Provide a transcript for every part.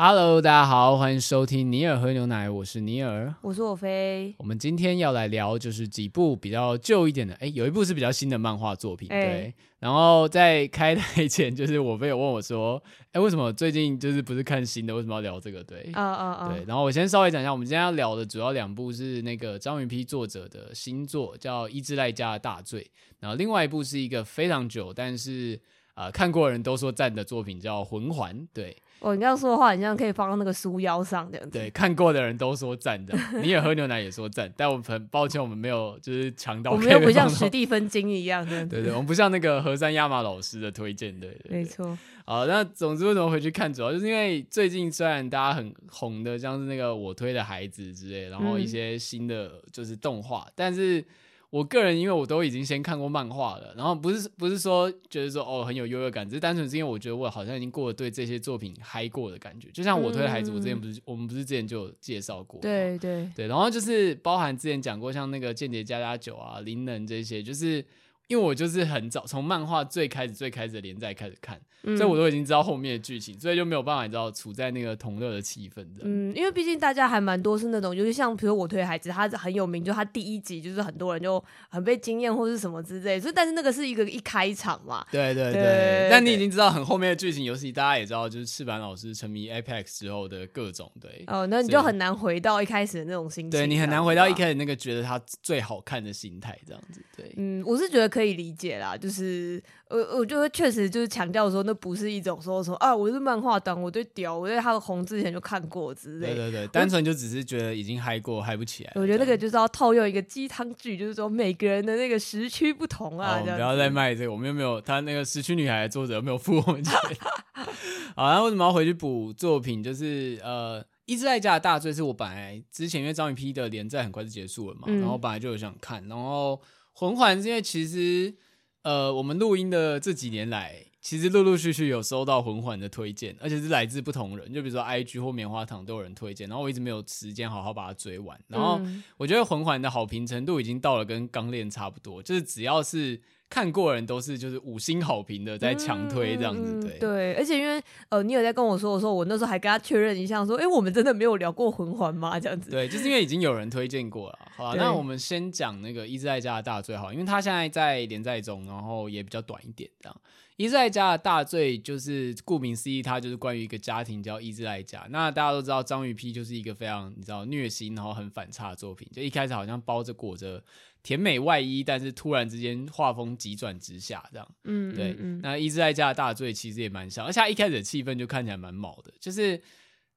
Hello，大家好，欢迎收听尼尔喝牛奶，我是尼尔，我是我飞。我们今天要来聊就是几部比较旧一点的，哎，有一部是比较新的漫画作品，欸、对。然后在开台前，就是我飞有问我说，哎，为什么最近就是不是看新的，为什么要聊这个？对，啊啊啊，对。然后我先稍微讲一下，我们今天要聊的主要两部是那个张予 P 作者的新作，叫《伊之濑家的大罪》，然后另外一部是一个非常久，但是啊、呃、看过的人都说赞的作品，叫《魂环》，对。哦，你这样说的话，你这样可以放到那个书腰上这样子。对，看过的人都说赞的，你也喝牛奶也说赞，但我们很抱歉，我们没有就是强到。我们又不像史蒂芬金一样，对对对，我们不像那个河山亚马老师的推荐，对，对，对，没错。好，那总之为什么回去看，主要就是因为最近虽然大家很红的，像是那个我推的孩子之类，然后一些新的就是动画，嗯、但是。我个人因为我都已经先看过漫画了，然后不是不是说觉得说哦很有优越感，只是单纯是因为我觉得我好像已经过了对这些作品嗨过的感觉，就像我推的孩子，我之前不是、嗯、我们不是之前就有介绍过，对对对，然后就是包含之前讲过像那个间谍家家酒啊、灵能这些，就是。因为我就是很早从漫画最开始最开始的连载开始看，嗯、所以我都已经知道后面的剧情，所以就没有办法你知道处在那个同乐的气氛的。嗯，因为毕竟大家还蛮多是那种，就是像比如我推孩子，他很有名，就他第一集就是很多人就很被惊艳或是什么之类，所以但是那个是一个一开场嘛。对对对，对对对，但你已经知道很后面的剧情，尤其大家也知道，就是赤坂老师沉迷 Apex 之后的各种对。哦，那你就很难回到一开始的那种心情。对，你很难回到一开始那个觉得他最好看的心态这样子。对，嗯，我是觉得可以理解啦。就是，我，我就会确实就是强调说，那不是一种说说啊，我是漫画党，我对屌，我对他的红之前就看过之类。对对对，单纯就只是觉得已经嗨过，嗨不起来。我觉得那个就是要套用一个鸡汤剧，就是说每个人的那个时区不同啊。不要再卖这个，我们又没有他那个时区女孩的作者没有付我们钱。好，然后为什么要回去补作品？就是呃，一直在家的大罪是我本来之前因为张予 P 的连载很快就结束了嘛，嗯、然后本来就有想看，然后魂环是因为其实。呃，我们录音的这几年来，其实陆陆续续有收到魂环的推荐，而且是来自不同人，就比如说 IG 或棉花糖都有人推荐，然后我一直没有时间好好把它追完。然后我觉得魂环的好评程度已经到了跟钢炼差不多，就是只要是。看过的人都是就是五星好评的，在强推这样子，对、嗯、对，而且因为呃，你有在跟我说的时候，我那时候还跟他确认一下，说，哎、欸，我们真的没有聊过魂环吗？这样子，对，就是因为已经有人推荐过了，好吧？那我们先讲那个伊之濑家的大罪好，因为他现在在连载中，然后也比较短一点，这样。伊之濑家的大罪就是顾名思义，它就是关于一个家庭叫伊之濑家。那大家都知道，章鱼 P 就是一个非常你知道虐心，然后很反差的作品，就一开始好像包着裹着。甜美外衣，但是突然之间画风急转直下，这样，嗯，对，嗯、那一之在家的大醉其实也蛮像，而且他一开始的气氛就看起来蛮毛的，就是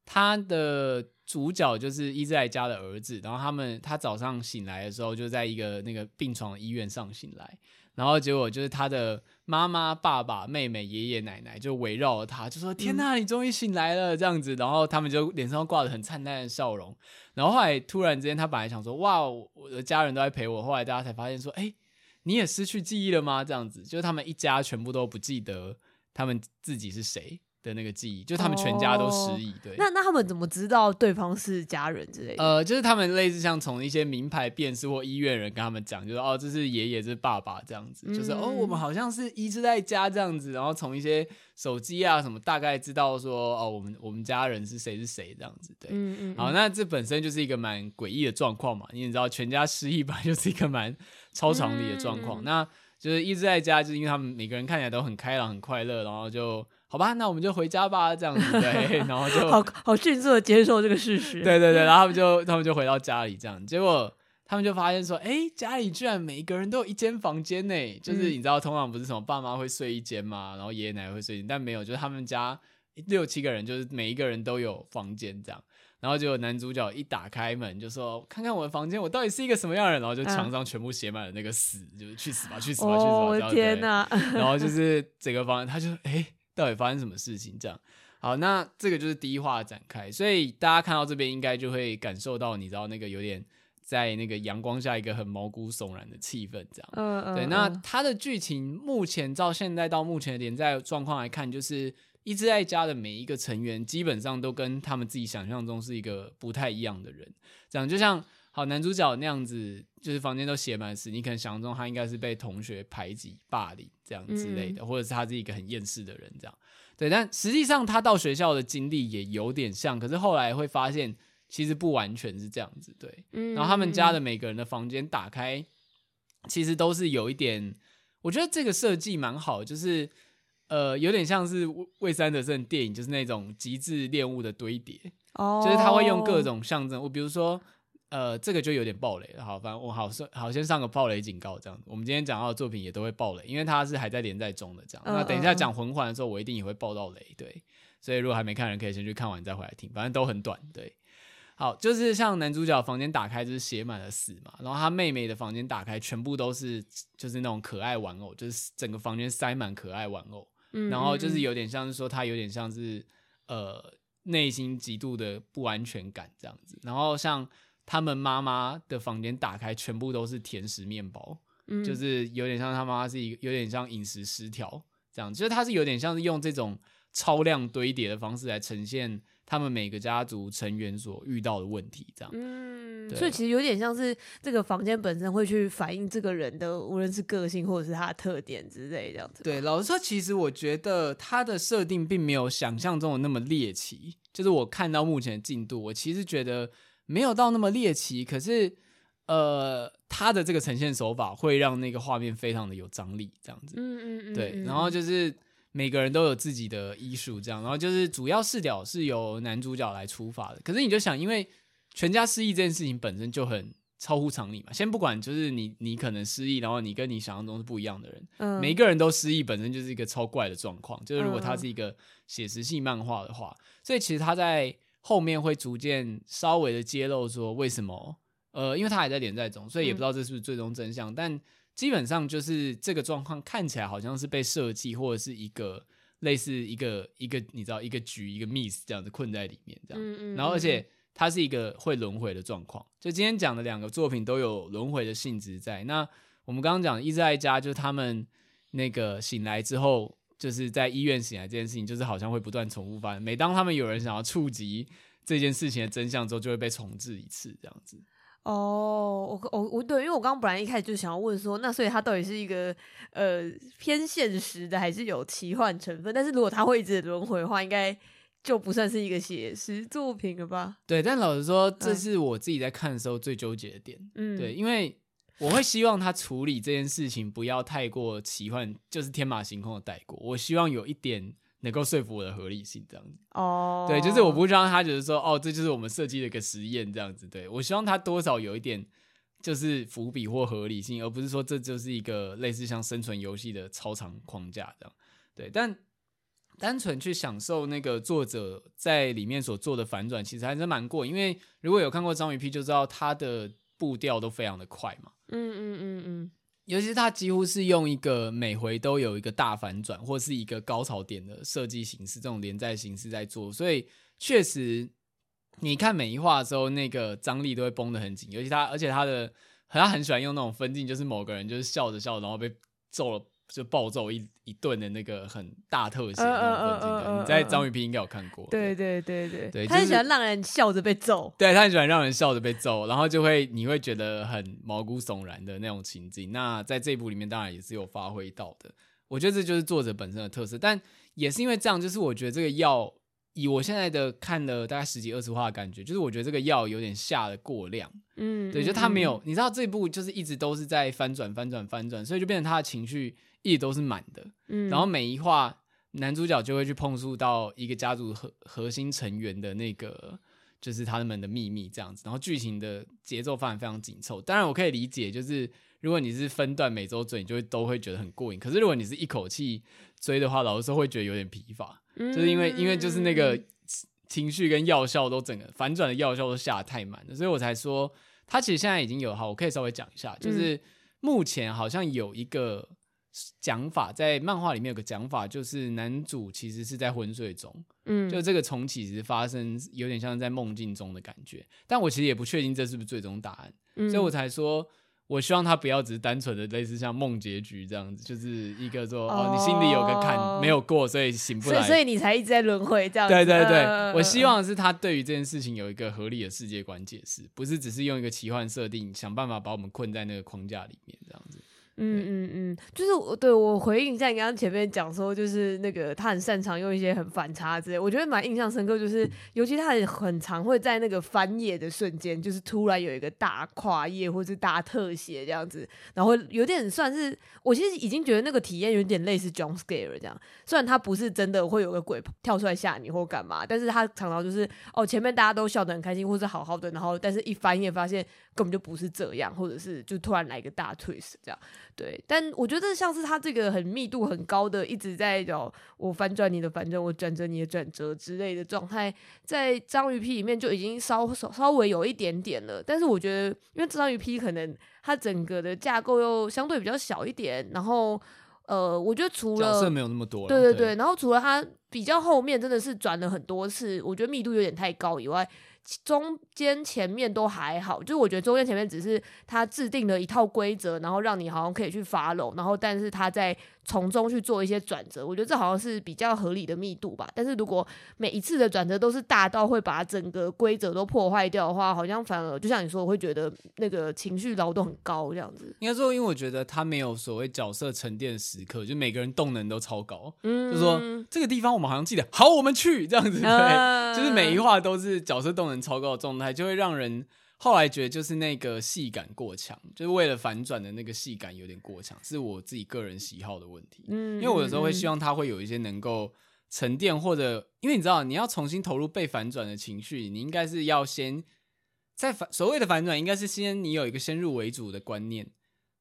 他的主角就是一之在家的儿子，然后他们他早上醒来的时候就在一个那个病床的医院上醒来，然后结果就是他的。妈妈、爸爸、妹妹、爷爷、奶奶就围绕着他，就说：“天哪，你终于醒来了！”这样子，然后他们就脸上挂着很灿烂的笑容。然后后来突然之间，他本来想说：“哇，我的家人都在陪我。”后来大家才发现说：“哎，你也失去记忆了吗？”这样子，就是他们一家全部都不记得他们自己是谁。的那个记忆，就他们全家都失忆。对，那那他们怎么知道对方是家人之类的？呃，就是他们类似像从一些名牌辨识或医院人跟他们讲，就是哦，这是爷爷，这是爸爸这样子，嗯、就是哦，我们好像是一直在家这样子，然后从一些手机啊什么大概知道说哦，我们我们家人是谁是谁这样子。对，嗯嗯。好，那这本身就是一个蛮诡异的状况嘛，你也知道全家失忆吧，就是一个蛮超常理的状况。嗯、那就是一直在家，就是因为他们每个人看起来都很开朗、很快乐，然后就。好吧，那我们就回家吧，这样子对，然后就好好迅速的接受这个事实。对对对，然后他们就他们就回到家里，这样，结果他们就发现说，哎，家里居然每一个人都有一间房间呢，就是你知道，通常不是什么爸妈会睡一间嘛，然后爷爷奶奶会睡一间，但没有，就是他们家六七个人，就是每一个人都有房间这样。然后结果男主角一打开门就说：“看看我的房间，我到底是一个什么样的人？”然后就墙上全部写满了那个死，嗯、就是去死吧，去死吧，去死吧！我的天哪！然后就是整个房间，他就哎、欸，到底发生什么事情？这样好，那这个就是第一话展开，所以大家看到这边应该就会感受到，你知道那个有点。在那个阳光下，一个很毛骨悚然的气氛，这样。嗯嗯。对，那它的剧情目前照现在到目前的连载状况来看，就是一直在家的每一个成员基本上都跟他们自己想象中是一个不太一样的人。这样就像好男主角那样子，就是房间都写满死，你可能想象中他应该是被同学排挤、霸凌这样之类的，或者是他是一个很厌世的人这样。对，但实际上他到学校的经历也有点像，可是后来会发现。其实不完全是这样子，对。然后他们家的每个人的房间打开，其实都是有一点，我觉得这个设计蛮好，就是呃，有点像是魏三德森电影，就是那种极致恋物的堆叠。哦。就是他会用各种象征，我比如说，呃，这个就有点暴雷了。好，反正我好好先上个暴雷警告，这样子。我们今天讲到的作品也都会暴雷，因为它是还在连载中的这样。那等一下讲魂环的时候，我一定也会爆到雷，对。所以如果还没看的人，可以先去看完再回来听，反正都很短，对。好，就是像男主角房间打开就是写满了死嘛，然后他妹妹的房间打开全部都是就是那种可爱玩偶，就是整个房间塞满可爱玩偶，嗯，然后就是有点像是说他有点像是呃内心极度的不安全感这样子，然后像他们妈妈的房间打开全部都是甜食面包，嗯，就是有点像他妈妈是一个有点像饮食失调这样，就是他是有点像是用这种超量堆叠的方式来呈现。他们每个家族成员所遇到的问题，这样，嗯，所以其实有点像是这个房间本身会去反映这个人的，无论是个性或者是他的特点之类，这样子。对，老实说，其实我觉得他的设定并没有想象中的那么猎奇。就是我看到目前的进度，我其实觉得没有到那么猎奇。可是，呃，他的这个呈现手法会让那个画面非常的有张力，这样子。嗯嗯嗯。对，然后就是。每个人都有自己的医术，这样，然后就是主要视角是由男主角来出发的。可是你就想，因为全家失忆这件事情本身就很超乎常理嘛。先不管，就是你你可能失忆，然后你跟你想象中是不一样的人，嗯，每个人都失忆，本身就是一个超怪的状况。就是如果它是一个写实性漫画的话，所以其实他在后面会逐渐稍微的揭露说为什么，呃，因为他还在连载中，所以也不知道这是不是最终真相，但。基本上就是这个状况看起来好像是被设计或者是一个类似一个一个你知道一个局一个 miss 这样子困在里面这样，嗯嗯，然后而且它是一个会轮回的状况。就今天讲的两个作品都有轮回的性质在。那我们刚刚讲的一直在家，就是他们那个醒来之后，就是在医院醒来这件事情，就是好像会不断重复发生。每当他们有人想要触及这件事情的真相之后，就会被重置一次这样子。哦，我我我对，因为我刚刚本来一开始就想要问说，那所以它到底是一个呃偏现实的，还是有奇幻成分？但是如果它会一直轮回的话，应该就不算是一个写实作品了吧？对，但老实说，这是我自己在看的时候最纠结的点。嗯，对，因为我会希望他处理这件事情不要太过奇幻，就是天马行空的带过。我希望有一点。能够说服我的合理性，这样子。哦，oh. 对，就是我不希望他觉得说，哦，这就是我们设计的一个实验，这样子，对，我希望他多少有一点就是伏笔或合理性，而不是说这就是一个类似像生存游戏的超长框架这样，对，但单纯去享受那个作者在里面所做的反转，其实还是蛮过，因为如果有看过章鱼 P 就知道他的步调都非常的快嘛，嗯嗯嗯嗯。尤其是他几乎是用一个每回都有一个大反转，或是一个高潮点的设计形式，这种连载形式在做，所以确实你看每一话的时候，那个张力都会绷得很紧。尤其他，而且他的他很喜欢用那种分镜，就是某个人就是笑着笑着，然后被揍了。就暴揍一一顿的那个很大特写那种分镜的，你在章鱼 P 应该有看过。对对对对对，他很喜欢让人笑着被揍。对，他很喜欢让人笑着被揍，然后就会你会觉得很毛骨悚然的那种情景。那在这一部里面当然也是有发挥到的，我觉得这就是作者本身的特色。但也是因为这样，就是我觉得这个药。以我现在的看了大概十几二十话的感觉，就是我觉得这个药有点下的过量，嗯，对，就他没有，嗯、你知道这一部就是一直都是在翻转、翻转、翻转，所以就变成他的情绪一直都是满的，嗯，然后每一话男主角就会去碰触到一个家族核核心成员的那个，就是他们的秘密这样子，然后剧情的节奏发展非常紧凑。当然我可以理解，就是如果你是分段每周追，你就会都会觉得很过瘾，可是如果你是一口气追的话，老实说会觉得有点疲乏。就是因为因为就是那个情绪跟药效都整个反转的药效都下得太满了，所以我才说他其实现在已经有哈，我可以稍微讲一下，就是目前好像有一个讲法，在漫画里面有个讲法，就是男主其实是在昏睡中，嗯，就这个重启其实发生有点像在梦境中的感觉，但我其实也不确定这是不是最终答案，所以我才说。我希望他不要只是单纯的类似像梦结局这样子，就是一个说哦，哦，你心里有个坎没有过，所以醒不来，所以，所以你才一直在轮回这样子。对对对，呃、我希望是他对于这件事情有一个合理的世界观解释，不是只是用一个奇幻设定想办法把我们困在那个框架里面这样子。嗯嗯嗯，就是我对我回应一下你刚刚前面讲说，就是那个他很擅长用一些很反差之类，我觉得蛮印象深刻。就是尤其他很很常会在那个翻页的瞬间，就是突然有一个大跨页或是大特写这样子，然后有点算是我其实已经觉得那个体验有点类似 jump scare 这样。虽然他不是真的会有个鬼跳出来吓你或干嘛，但是他常常就是哦前面大家都笑得很开心或是好好的，然后但是一翻页发现根本就不是这样，或者是就突然来一个大 twist 这样。对，但我觉得像是它这个很密度很高的，一直在找我反转你的反转，我转折你的转折之类的状态，在章鱼批里面就已经稍稍稍微有一点点了。但是我觉得，因为章鱼批可能它整个的架构又相对比较小一点，然后呃，我觉得除了角色没有那么多，对对对，对然后除了它比较后面真的是转了很多次，我觉得密度有点太高以外。中间前面都还好，就是我觉得中间前面只是他制定了一套规则，然后让你好像可以去发楼然后但是他在从中去做一些转折，我觉得这好像是比较合理的密度吧。但是如果每一次的转折都是大到会把整个规则都破坏掉的话，好像反而就像你说，我会觉得那个情绪劳动很高这样子。应该说，因为我觉得他没有所谓角色沉淀时刻，就每个人动能都超高，嗯，就是说这个地方我们好像记得，好，我们去这样子，对，呃、就是每一话都是角色动能超高的状态，就会让人。后来觉得就是那个戏感过强，就是为了反转的那个戏感有点过强，是我自己个人喜好的问题。嗯，因为我有时候会希望它会有一些能够沉淀，或者因为你知道你要重新投入被反转的情绪，你应该是要先在反所谓的反转，应该是先你有一个先入为主的观念。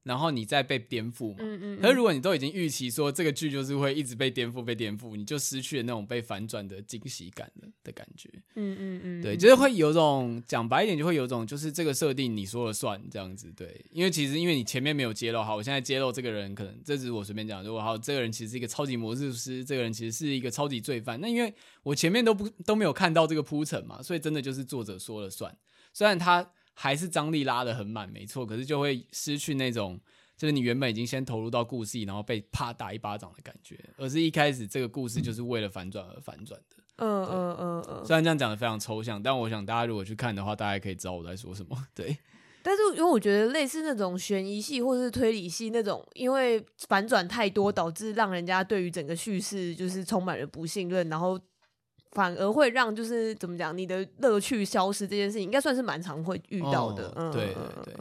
然后你再被颠覆嘛？嗯嗯，嗯。可是如果你都已经预期说这个剧就是会一直被颠覆、被颠覆，你就失去了那种被反转的惊喜感了的感觉。嗯嗯嗯。对，就是会有种讲白一点，就会有种就是这个设定你说了算这样子。对，因为其实因为你前面没有揭露好，我现在揭露这个人，可能这只是我随便讲。如果好，这个人其实是一个超级魔术师，这个人其实是一个超级罪犯。那因为我前面都不都没有看到这个铺陈嘛，所以真的就是作者说了算。虽然他。还是张力拉得很满，没错，可是就会失去那种，就是你原本已经先投入到故事，然后被啪打一巴掌的感觉，而是一开始这个故事就是为了反转而反转的。嗯嗯嗯嗯。虽然这样讲的非常抽象，但我想大家如果去看的话，大家可以知道我在说什么。对。但是因为我觉得类似那种悬疑戏或是推理戏那种，因为反转太多，导致让人家对于整个叙事就是充满了不信任，然后。反而会让就是怎么讲，你的乐趣消失这件事情，应该算是蛮常会遇到的。哦、对对对，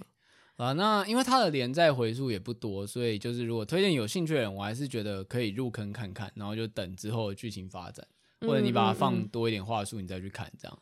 啊，那因为它的连载回数也不多，所以就是如果推荐有兴趣的人，我还是觉得可以入坑看看，然后就等之后的剧情发展，或者你把它放多一点话术，你再去看这样。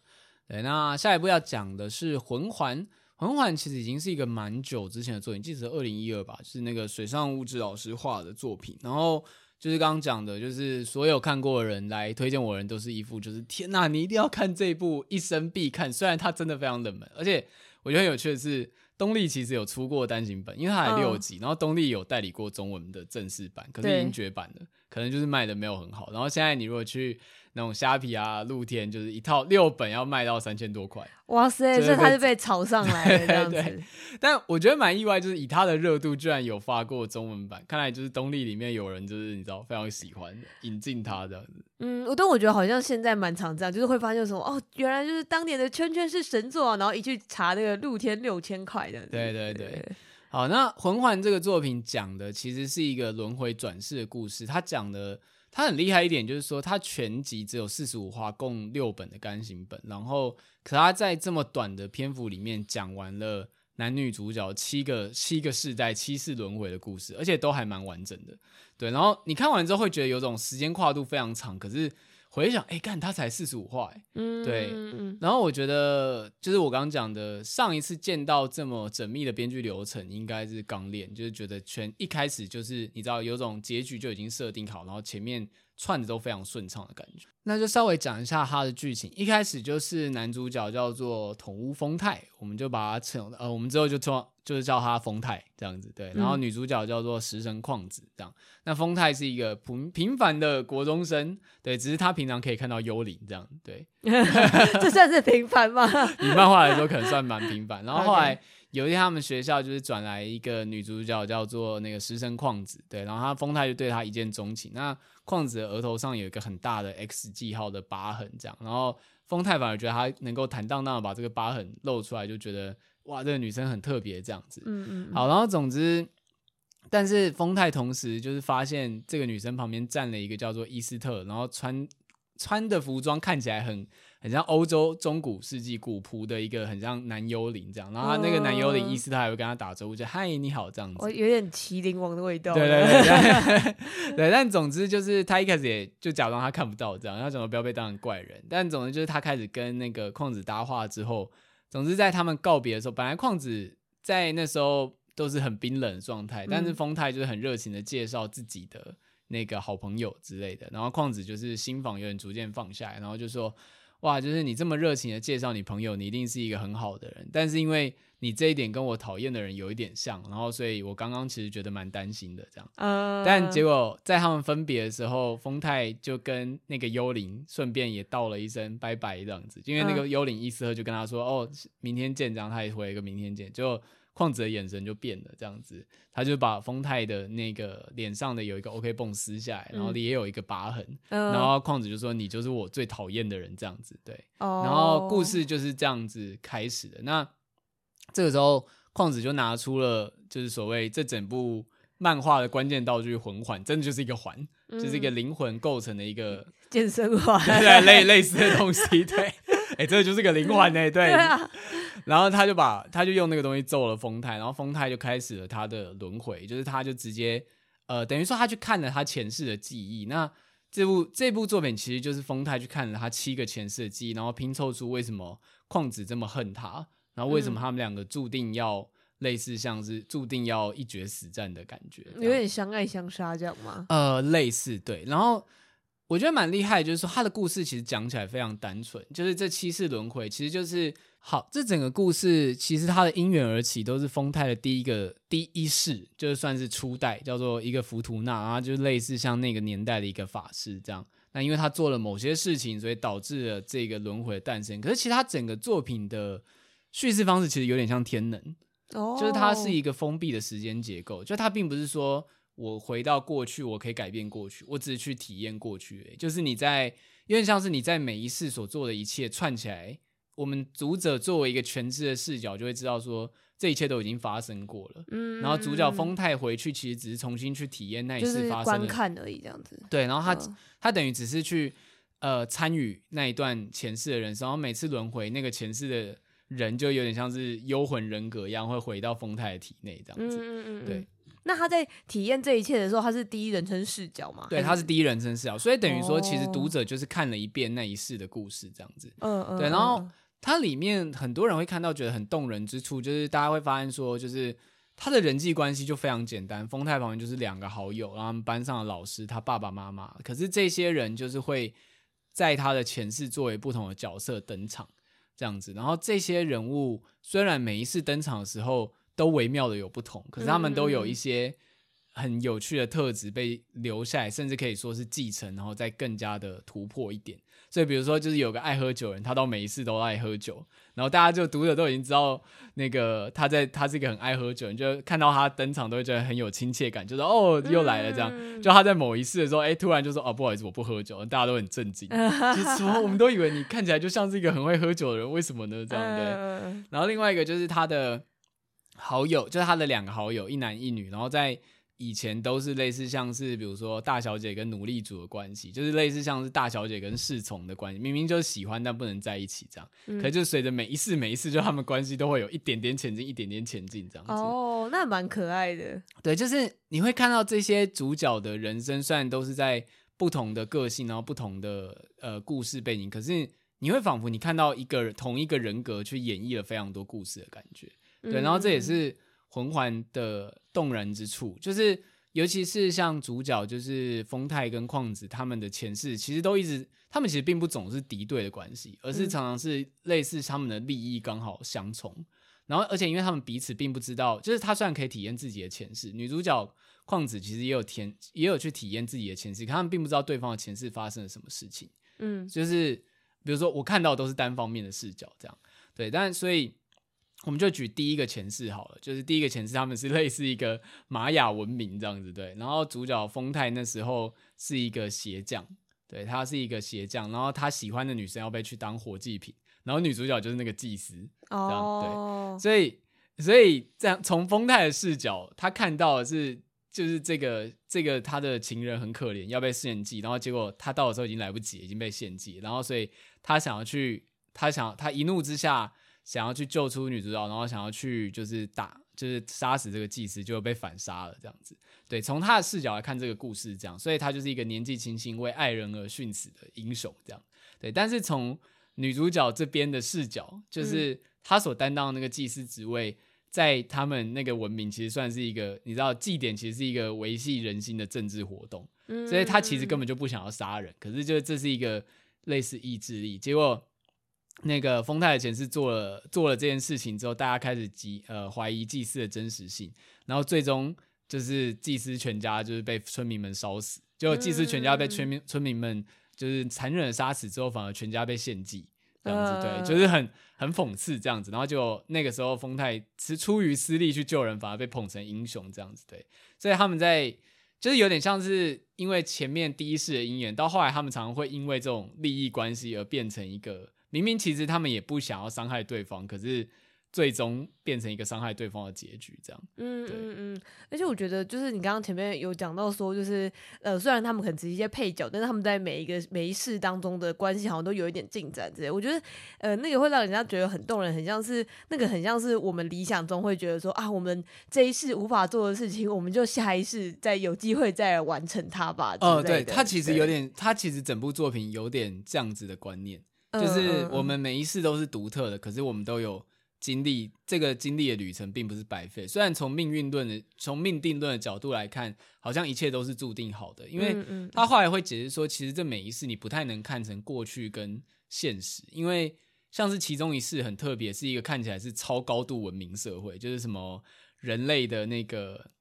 对，那下一步要讲的是魂环《魂环》，《》其实已经是一个蛮久之前的作品，记得是二零一二吧，是那个水上物质老师画的作品，然后。就是刚刚讲的，就是所有看过的人来推荐我的人都是一副就是天呐，你一定要看这一部，一生必看。虽然它真的非常冷门，而且我觉得很有趣的是，东立其实有出过单行本，因为它还六集，然后东立有代理过中文的正式版，可是已经绝版了，可能就是卖的没有很好。然后现在你如果去。那种虾皮啊，露天就是一套六本要卖到三千多块，哇塞！所以他是被炒上来的这样子。但我觉得蛮意外，就是以他的热度，居然有发过中文版。看来就是东立里面有人就是你知道非常喜欢引进他这样子。嗯，我但我觉得好像现在蛮常这样，就是会发现什么哦，原来就是当年的圈圈是神作啊，然后一去查那个露天六千块的。对对对。对好，那《魂环》这个作品讲的其实是一个轮回转世的故事，它讲的。他很厉害一点，就是说他全集只有四十五话，共六本的单行本，然后可他在这么短的篇幅里面讲完了男女主角七个七个世代七世轮回的故事，而且都还蛮完整的。对，然后你看完之后会觉得有种时间跨度非常长，可是。回想，哎，干他才四十五话，哎，嗯，对，然后我觉得就是我刚刚讲的，上一次见到这么缜密的编剧流程，应该是《刚练》，就是觉得全一开始就是你知道有种结局就已经设定好，然后前面串的都非常顺畅的感觉。那就稍微讲一下他的剧情。一开始就是男主角叫做统屋丰太，我们就把他称呃，我们之后就称就是叫他丰太这样子。对，然后女主角叫做石神矿子这样。那丰太是一个平平凡的国中生，对，只是他平常可以看到幽灵这样。对，这算是平凡吗？以漫画来说，可能算蛮平凡。然后后来。有一天，他们学校就是转来一个女主角，叫做那个石神矿子，对，然后他丰太就对她一见钟情。那矿子的额头上有一个很大的 X 记号的疤痕，这样，然后丰太反而觉得他能够坦荡荡的把这个疤痕露出来，就觉得哇，这个女生很特别，这样子。嗯嗯。好，然后总之，但是丰太同时就是发现这个女生旁边站了一个叫做伊斯特，然后穿穿的服装看起来很。很像欧洲中古世纪古朴的一个很像男幽灵这样，然后他那个男幽灵伊斯特还会跟他打招呼，就嗨你好这样子，我有点麒麟王的味道。对对对对，对，但总之就是他一开始也就假装他看不到这样，他怎么不要被当成怪人？但总之就是他开始跟那个矿子搭话之后，总之在他们告别的时候，本来矿子在那时候都是很冰冷的状态，但是丰太就是很热情的介绍自己的那个好朋友之类的，然后矿子就是心房有点逐渐放下来，然后就说。哇，就是你这么热情的介绍你朋友，你一定是一个很好的人。但是因为你这一点跟我讨厌的人有一点像，然后所以我刚刚其实觉得蛮担心的这样。呃。但结果在他们分别的时候，丰太就跟那个幽灵顺便也道了一声拜拜这样子，因为那个幽灵伊斯特就跟他说：“哦，明天见。”这样他也回了一个明天见。就。旷子的眼神就变了，这样子，他就把丰太的那个脸上的有一个 OK 绷撕下来，然后也有一个疤痕，嗯、然后矿子就说：“你就是我最讨厌的人。”这样子，对，哦、然后故事就是这样子开始的。那这个时候，矿子就拿出了就是所谓这整部漫画的关键道具魂环，真的就是一个环，嗯、就是一个灵魂构成的一个 健身环，对，类类似的东西，对。哎、欸，这个就是个灵环呢，对。然后他就把，他就用那个东西揍了丰太，然后丰太就开始了他的轮回，就是他就直接，呃，等于说他去看了他前世的记忆。那这部这部作品其实就是丰太去看了他七个前世的记忆，然后拼凑出为什么矿子这么恨他，然后为什么他们两个注定要类似像是注定要一决死战的感觉，有点相爱相杀这样吗？呃，类似对，然后。我觉得蛮厉害，就是说他的故事其实讲起来非常单纯，就是这七世轮回其实就是好。这整个故事其实它的因缘而起都是丰太的第一个第一世，就是算是初代，叫做一个浮屠纳，然后就类似像那个年代的一个法师这样。那因为他做了某些事情，所以导致了这个轮回的诞生。可是其实他整个作品的叙事方式其实有点像天能，哦，就是它是一个封闭的时间结构，就它并不是说。我回到过去，我可以改变过去，我只是去体验过去。就是你在，有点像是你在每一世所做的一切串起来，我们读者作为一个全知的视角，就会知道说这一切都已经发生过了。嗯，然后主角丰太回去，其实只是重新去体验那一世发生的，观看而已，这样子。对，然后他、嗯、他等于只是去呃参与那一段前世的人生，然后每次轮回，那个前世的人就有点像是幽魂人格一样，会回到丰太的体内，这样子。嗯嗯嗯，对。那他在体验这一切的时候，他是第一人称视角吗？对，他是第一人称视角，所以等于说，其实读者就是看了一遍那一世的故事，这样子。嗯嗯。对，然后它里面很多人会看到觉得很动人之处，就是大家会发现说，就是他的人际关系就非常简单。丰太旁边就是两个好友，然后班上的老师，他爸爸妈妈。可是这些人就是会在他的前世作为不同的角色登场，这样子。然后这些人物虽然每一次登场的时候，都微妙的有不同，可是他们都有一些很有趣的特质被留下来，甚至可以说是继承，然后再更加的突破一点。所以，比如说，就是有个爱喝酒人，他到每一次都爱喝酒，然后大家就读者都已经知道，那个他在他是一个很爱喝酒人，就看到他登场都会觉得很有亲切感，就说哦又来了这样。就他在某一次的时候，哎，突然就说哦不好意思，我不喝酒，大家都很震惊，就是说我们都以为你看起来就像是一个很会喝酒的人，为什么呢？这样对。然后另外一个就是他的。好友就是他的两个好友，一男一女，然后在以前都是类似像是比如说大小姐跟奴隶主的关系，就是类似像是大小姐跟侍从的关系，明明就是喜欢但不能在一起这样，嗯、可是就随着每一次每一次，就他们关系都会有一点点前进，一点点前进这样子。哦，那蛮可爱的。对，就是你会看到这些主角的人生，虽然都是在不同的个性，然后不同的呃故事背景，可是你会仿佛你看到一个同一个人格去演绎了非常多故事的感觉。对，然后这也是魂环的动人之处，就是尤其是像主角就是风太跟矿子他们的前世，其实都一直，他们其实并不总是敌对的关系，而是常常是类似他们的利益刚好相冲。嗯、然后，而且因为他们彼此并不知道，就是他虽然可以体验自己的前世，女主角矿子其实也有天也有去体验自己的前世，可他们并不知道对方的前世发生了什么事情。嗯，就是比如说我看到都是单方面的视角，这样对，但所以。我们就举第一个前世好了，就是第一个前世，他们是类似一个玛雅文明这样子，对。然后主角丰太那时候是一个鞋匠，对，他是一个鞋匠，然后他喜欢的女生要被去当活祭品，然后女主角就是那个祭司，哦对。Oh. 所以，所以这样从丰太的视角，他看到的是就是这个这个他的情人很可怜，要被献祭，然后结果他到的时候已经来不及，已经被献祭，然后所以他想要去，他想他一怒之下。想要去救出女主角，然后想要去就是打，就是杀死这个祭司，就被反杀了这样子。对，从他的视角来看这个故事这样，所以他就是一个年纪轻轻为爱人而殉死的英雄这样。对，但是从女主角这边的视角，就是她所担当的那个祭司职位，在他们那个文明其实算是一个，你知道祭典其实是一个维系人心的政治活动，所以他其实根本就不想要杀人，可是就这是一个类似意志力，结果。那个丰太的前世做了做了这件事情之后，大家开始疑呃怀疑祭司的真实性，然后最终就是祭司全家就是被村民们烧死，就祭司全家被村民村民们就是残忍的杀死之后，反而全家被献祭，这样子对，就是很很讽刺这样子，然后就那个时候丰太是出于私利去救人，反而被捧成英雄这样子对，所以他们在就是有点像是因为前面第一世的姻缘，到后来他们常常会因为这种利益关系而变成一个。明明其实他们也不想要伤害对方，可是最终变成一个伤害对方的结局，这样。嗯嗯嗯。而且我觉得，就是你刚刚前面有讲到说，就是呃，虽然他们可能只是一些配角，但是他们在每一个每一世当中的关系好像都有一点进展之类。我觉得呃，那个会让人家觉得很动人，很像是那个很像是我们理想中会觉得说啊，我们这一世无法做的事情，我们就下一世再有机会再来完成它吧。哦，对，他其实有点，他其实整部作品有点这样子的观念。就是我们每一世都是独特的，可是我们都有经历这个经历的旅程，并不是白费。虽然从命运论的、从命定论的角度来看，好像一切都是注定好的，因为他后来会解释说，其实这每一世你不太能看成过去跟现实，因为像是其中一世很特别，是一个看起来是超高度文明社会，就是什么人类的那个。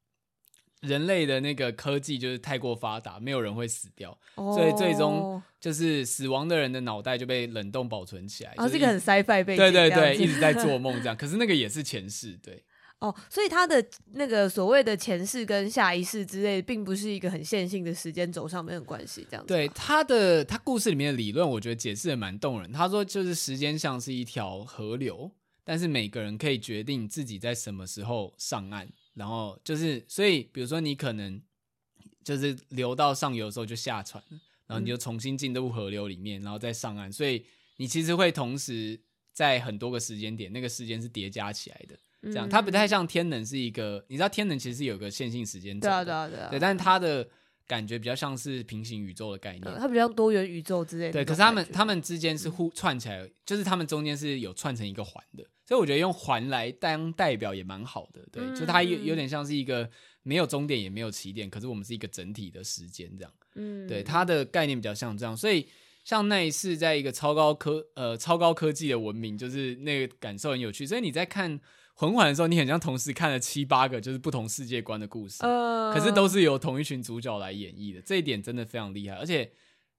人类的那个科技就是太过发达，没有人会死掉，oh. 所以最终就是死亡的人的脑袋就被冷冻保存起来。哦，这个很 sci-fi 背景，对对对，一直在做梦这样。可是那个也是前世，对。哦，所以他的那个所谓的前世跟下一世之类，并不是一个很线性的时间轴上面的关系，这样子。对他的他故事里面的理论，我觉得解释的蛮动人。他说，就是时间像是一条河流，但是每个人可以决定自己在什么时候上岸。然后就是，所以比如说你可能就是流到上游的时候就下船，然后你就重新进入河流里面，然后再上岸。所以你其实会同时在很多个时间点，那个时间是叠加起来的。这样它不太像天能是一个，你知道天能其实是有个线性时间轴，对啊对啊对啊，对，但是它的感觉比较像是平行宇宙的概念，它比较多元宇宙之类的。对，可是他们他们之间是互串起来，就是他们中间是有串成一个环的。所以我觉得用环来当代表也蛮好的，对，嗯、就它有有点像是一个没有终点也没有起点，可是我们是一个整体的时间这样，嗯，对，它的概念比较像这样，所以像那一次在一个超高科呃超高科技的文明，就是那个感受很有趣。所以你在看魂环的时候，你很像同时看了七八个就是不同世界观的故事，呃、可是都是由同一群主角来演绎的，这一点真的非常厉害，而且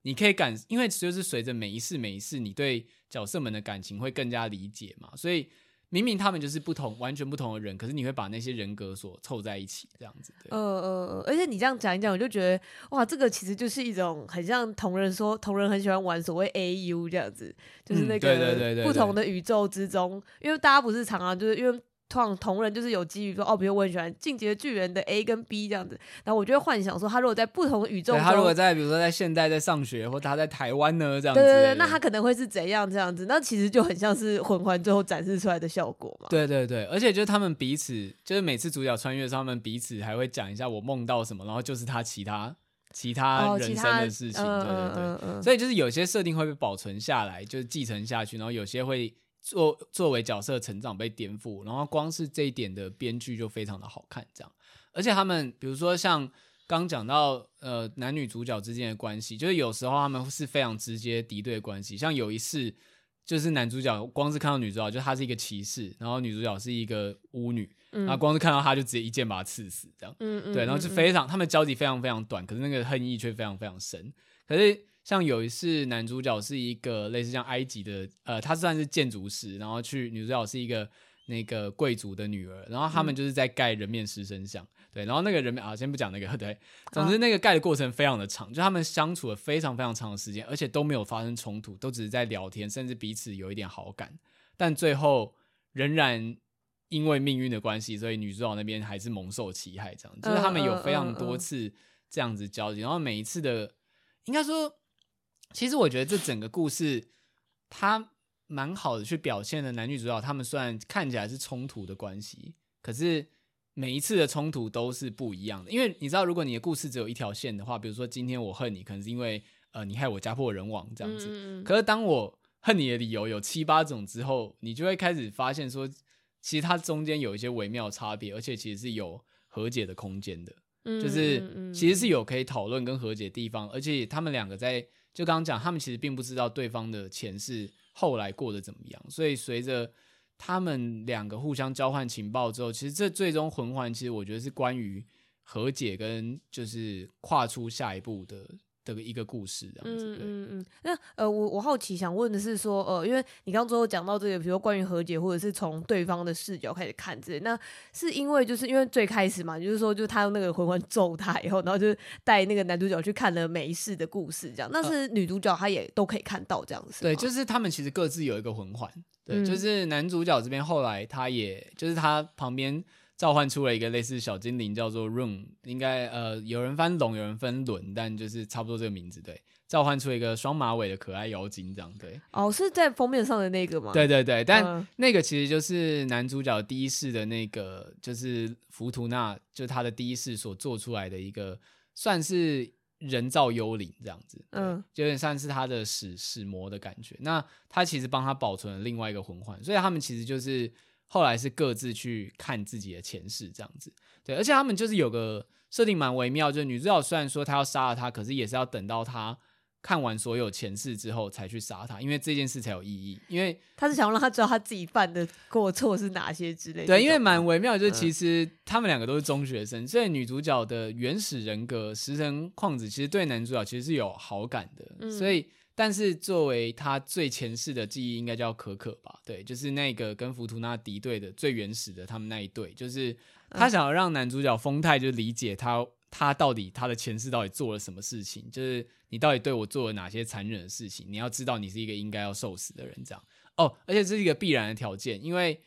你可以感，因为就是随着每一次每一次，你对角色们的感情会更加理解嘛，所以明明他们就是不同、完全不同的人，可是你会把那些人格所凑在一起，这样子。对。呃呃，而且你这样讲一讲，我就觉得哇，这个其实就是一种很像同人说，同人很喜欢玩所谓 AU 这样子，就是那个不同的宇宙之中，因为大家不是常常就是因为。同同人就是有基于说哦，比如我很喜欢《进击的巨人》的 A 跟 B 这样子，然后我就会幻想说，他如果在不同的宇宙中，他如果在比如说在现代在上学，或他在台湾呢这样子，对对对，那他可能会是怎样这样子？那其实就很像是魂环最后展示出来的效果嘛。对对对，而且就是他们彼此，就是每次主角穿越的时候，他们彼此还会讲一下我梦到什么，然后就是他其他其他人生的事情，哦、对对对，嗯嗯、所以就是有些设定会被保存下来，就是继承下去，然后有些会。作作为角色成长被颠覆，然后光是这一点的编剧就非常的好看，这样。而且他们比如说像刚讲到呃男女主角之间的关系，就是有时候他们是非常直接敌对的关系。像有一次，就是男主角光是看到女主角，就他是一个骑士，然后女主角是一个巫女，嗯、然后光是看到他就直接一剑把他刺死，这样，嗯嗯，对，然后就非常他们交集非常非常短，可是那个恨意却非常非常深。可是像有一次男主角是一个类似像埃及的，呃，他算是建筑师，然后去女主角是一个。那个贵族的女儿，然后他们就是在盖人面狮身像，嗯、对，然后那个人面啊，先不讲那个，对，总之那个盖的过程非常的长，就他们相处了非常非常长的时间，而且都没有发生冲突，都只是在聊天，甚至彼此有一点好感，但最后仍然因为命运的关系，所以女主角那边还是蒙受其害，这样，就是他们有非常多次这样子交集，然后每一次的，应该说，其实我觉得这整个故事，它。蛮好的，去表现的男女主角，他们虽然看起来是冲突的关系，可是每一次的冲突都是不一样的。因为你知道，如果你的故事只有一条线的话，比如说今天我恨你，可能是因为呃你害我家破人亡这样子。可是当我恨你的理由有七八种之后，你就会开始发现说，其实它中间有一些微妙差别，而且其实是有和解的空间的。嗯，就是其实是有可以讨论跟和解的地方，而且他们两个在就刚刚讲，他们其实并不知道对方的前世。后来过得怎么样？所以随着他们两个互相交换情报之后，其实这最终魂环，其实我觉得是关于和解跟就是跨出下一步的。这个一个故事这样子，嗯嗯嗯。那呃，我我好奇想问的是说，呃，因为你刚刚最后讲到这个，比如说关于和解，或者是从对方的视角开始看这，那是因为就是因为最开始嘛，就是说，就他用那个魂环揍他以后，然后就带那个男主角去看了梅氏的故事，这样。那是女主角她也都可以看到这样子。对，就是他们其实各自有一个魂环。对，就是男主角这边后来他也就是他旁边。召唤出了一个类似小精灵，叫做 Rune，应该呃有人翻龙，有人分轮，但就是差不多这个名字。对，召唤出一个双马尾的可爱妖精，这样对。哦，是在封面上的那个吗？对对对，但那个其实就是男主角第一世的那个，就是浮图纳，就是他的第一世所做出来的一个，算是人造幽灵这样子。嗯，就有点像是他的使使魔的感觉。那他其实帮他保存了另外一个魂环，所以他们其实就是。后来是各自去看自己的前世，这样子，对，而且他们就是有个设定蛮微妙，就是女主角虽然说她要杀了他，可是也是要等到他看完所有前世之后才去杀他，因为这件事才有意义。因为他是想让他知道他自己犯的过错是哪些之类的。对，因为蛮微妙，就是其实他们两个都是中学生，嗯、所以女主角的原始人格石神旷子其实对男主角其实是有好感的，嗯、所以。但是作为他最前世的记忆，应该叫可可吧？对，就是那个跟浮图纳敌对的最原始的他们那一对，就是他想要让男主角丰太就理解他，他到底他的前世到底做了什么事情，就是你到底对我做了哪些残忍的事情？你要知道，你是一个应该要受死的人，这样哦。而且这是一个必然的条件，因为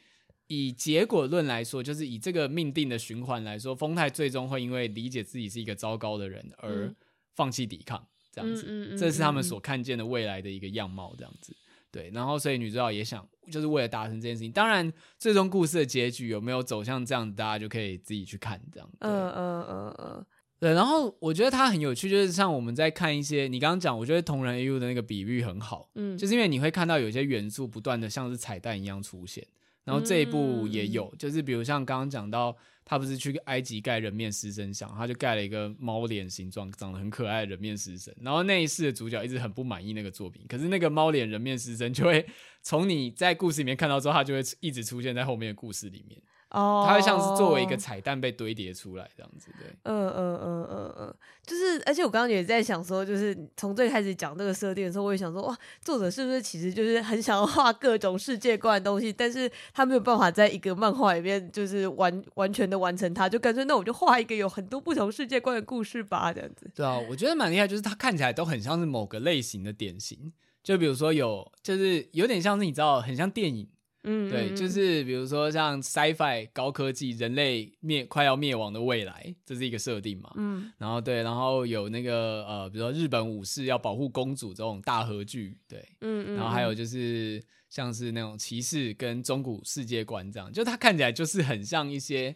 以结果论来说，就是以这个命定的循环来说，丰太最终会因为理解自己是一个糟糕的人而放弃抵抗。这样子，嗯嗯嗯、这是他们所看见的未来的一个样貌。这样子，对。然后，所以女主角也想，就是为了达成这件事情。当然，最终故事的结局有没有走向这样，大家就可以自己去看。这样，嗯嗯嗯嗯，对。然后，我觉得它很有趣，就是像我们在看一些，你刚刚讲，我觉得同人 A U 的那个比喻很好，嗯，就是因为你会看到有些元素不断的像是彩蛋一样出现。然后这一部也有，嗯、就是比如像刚刚讲到。他不是去埃及盖人面狮身像，他就盖了一个猫脸形状、长得很可爱的人面狮身。然后那一世的主角一直很不满意那个作品，可是那个猫脸人面狮身就会从你在故事里面看到之后，他就会一直出现在后面的故事里面。哦，它会像是作为一个彩蛋被堆叠出来这样子，对。嗯嗯嗯嗯嗯，就是，而且我刚刚也在想说，就是从最开始讲这个设定的时候，我也想说，哇，作者是不是其实就是很想要画各种世界观的东西，但是他没有办法在一个漫画里面就是完 完全的完成它，就干脆那我就画一个有很多不同世界观的故事吧，这样子。对啊，我觉得蛮厉害，就是它看起来都很像是某个类型的典型，就比如说有，就是有点像是你知道，很像电影。嗯，对，就是比如说像 sci-fi 高科技，人类灭快要灭亡的未来，这是一个设定嘛。嗯，然后对，然后有那个呃，比如说日本武士要保护公主这种大和剧，对，嗯嗯，然后还有就是像是那种骑士跟中古世界观这样，就它看起来就是很像一些，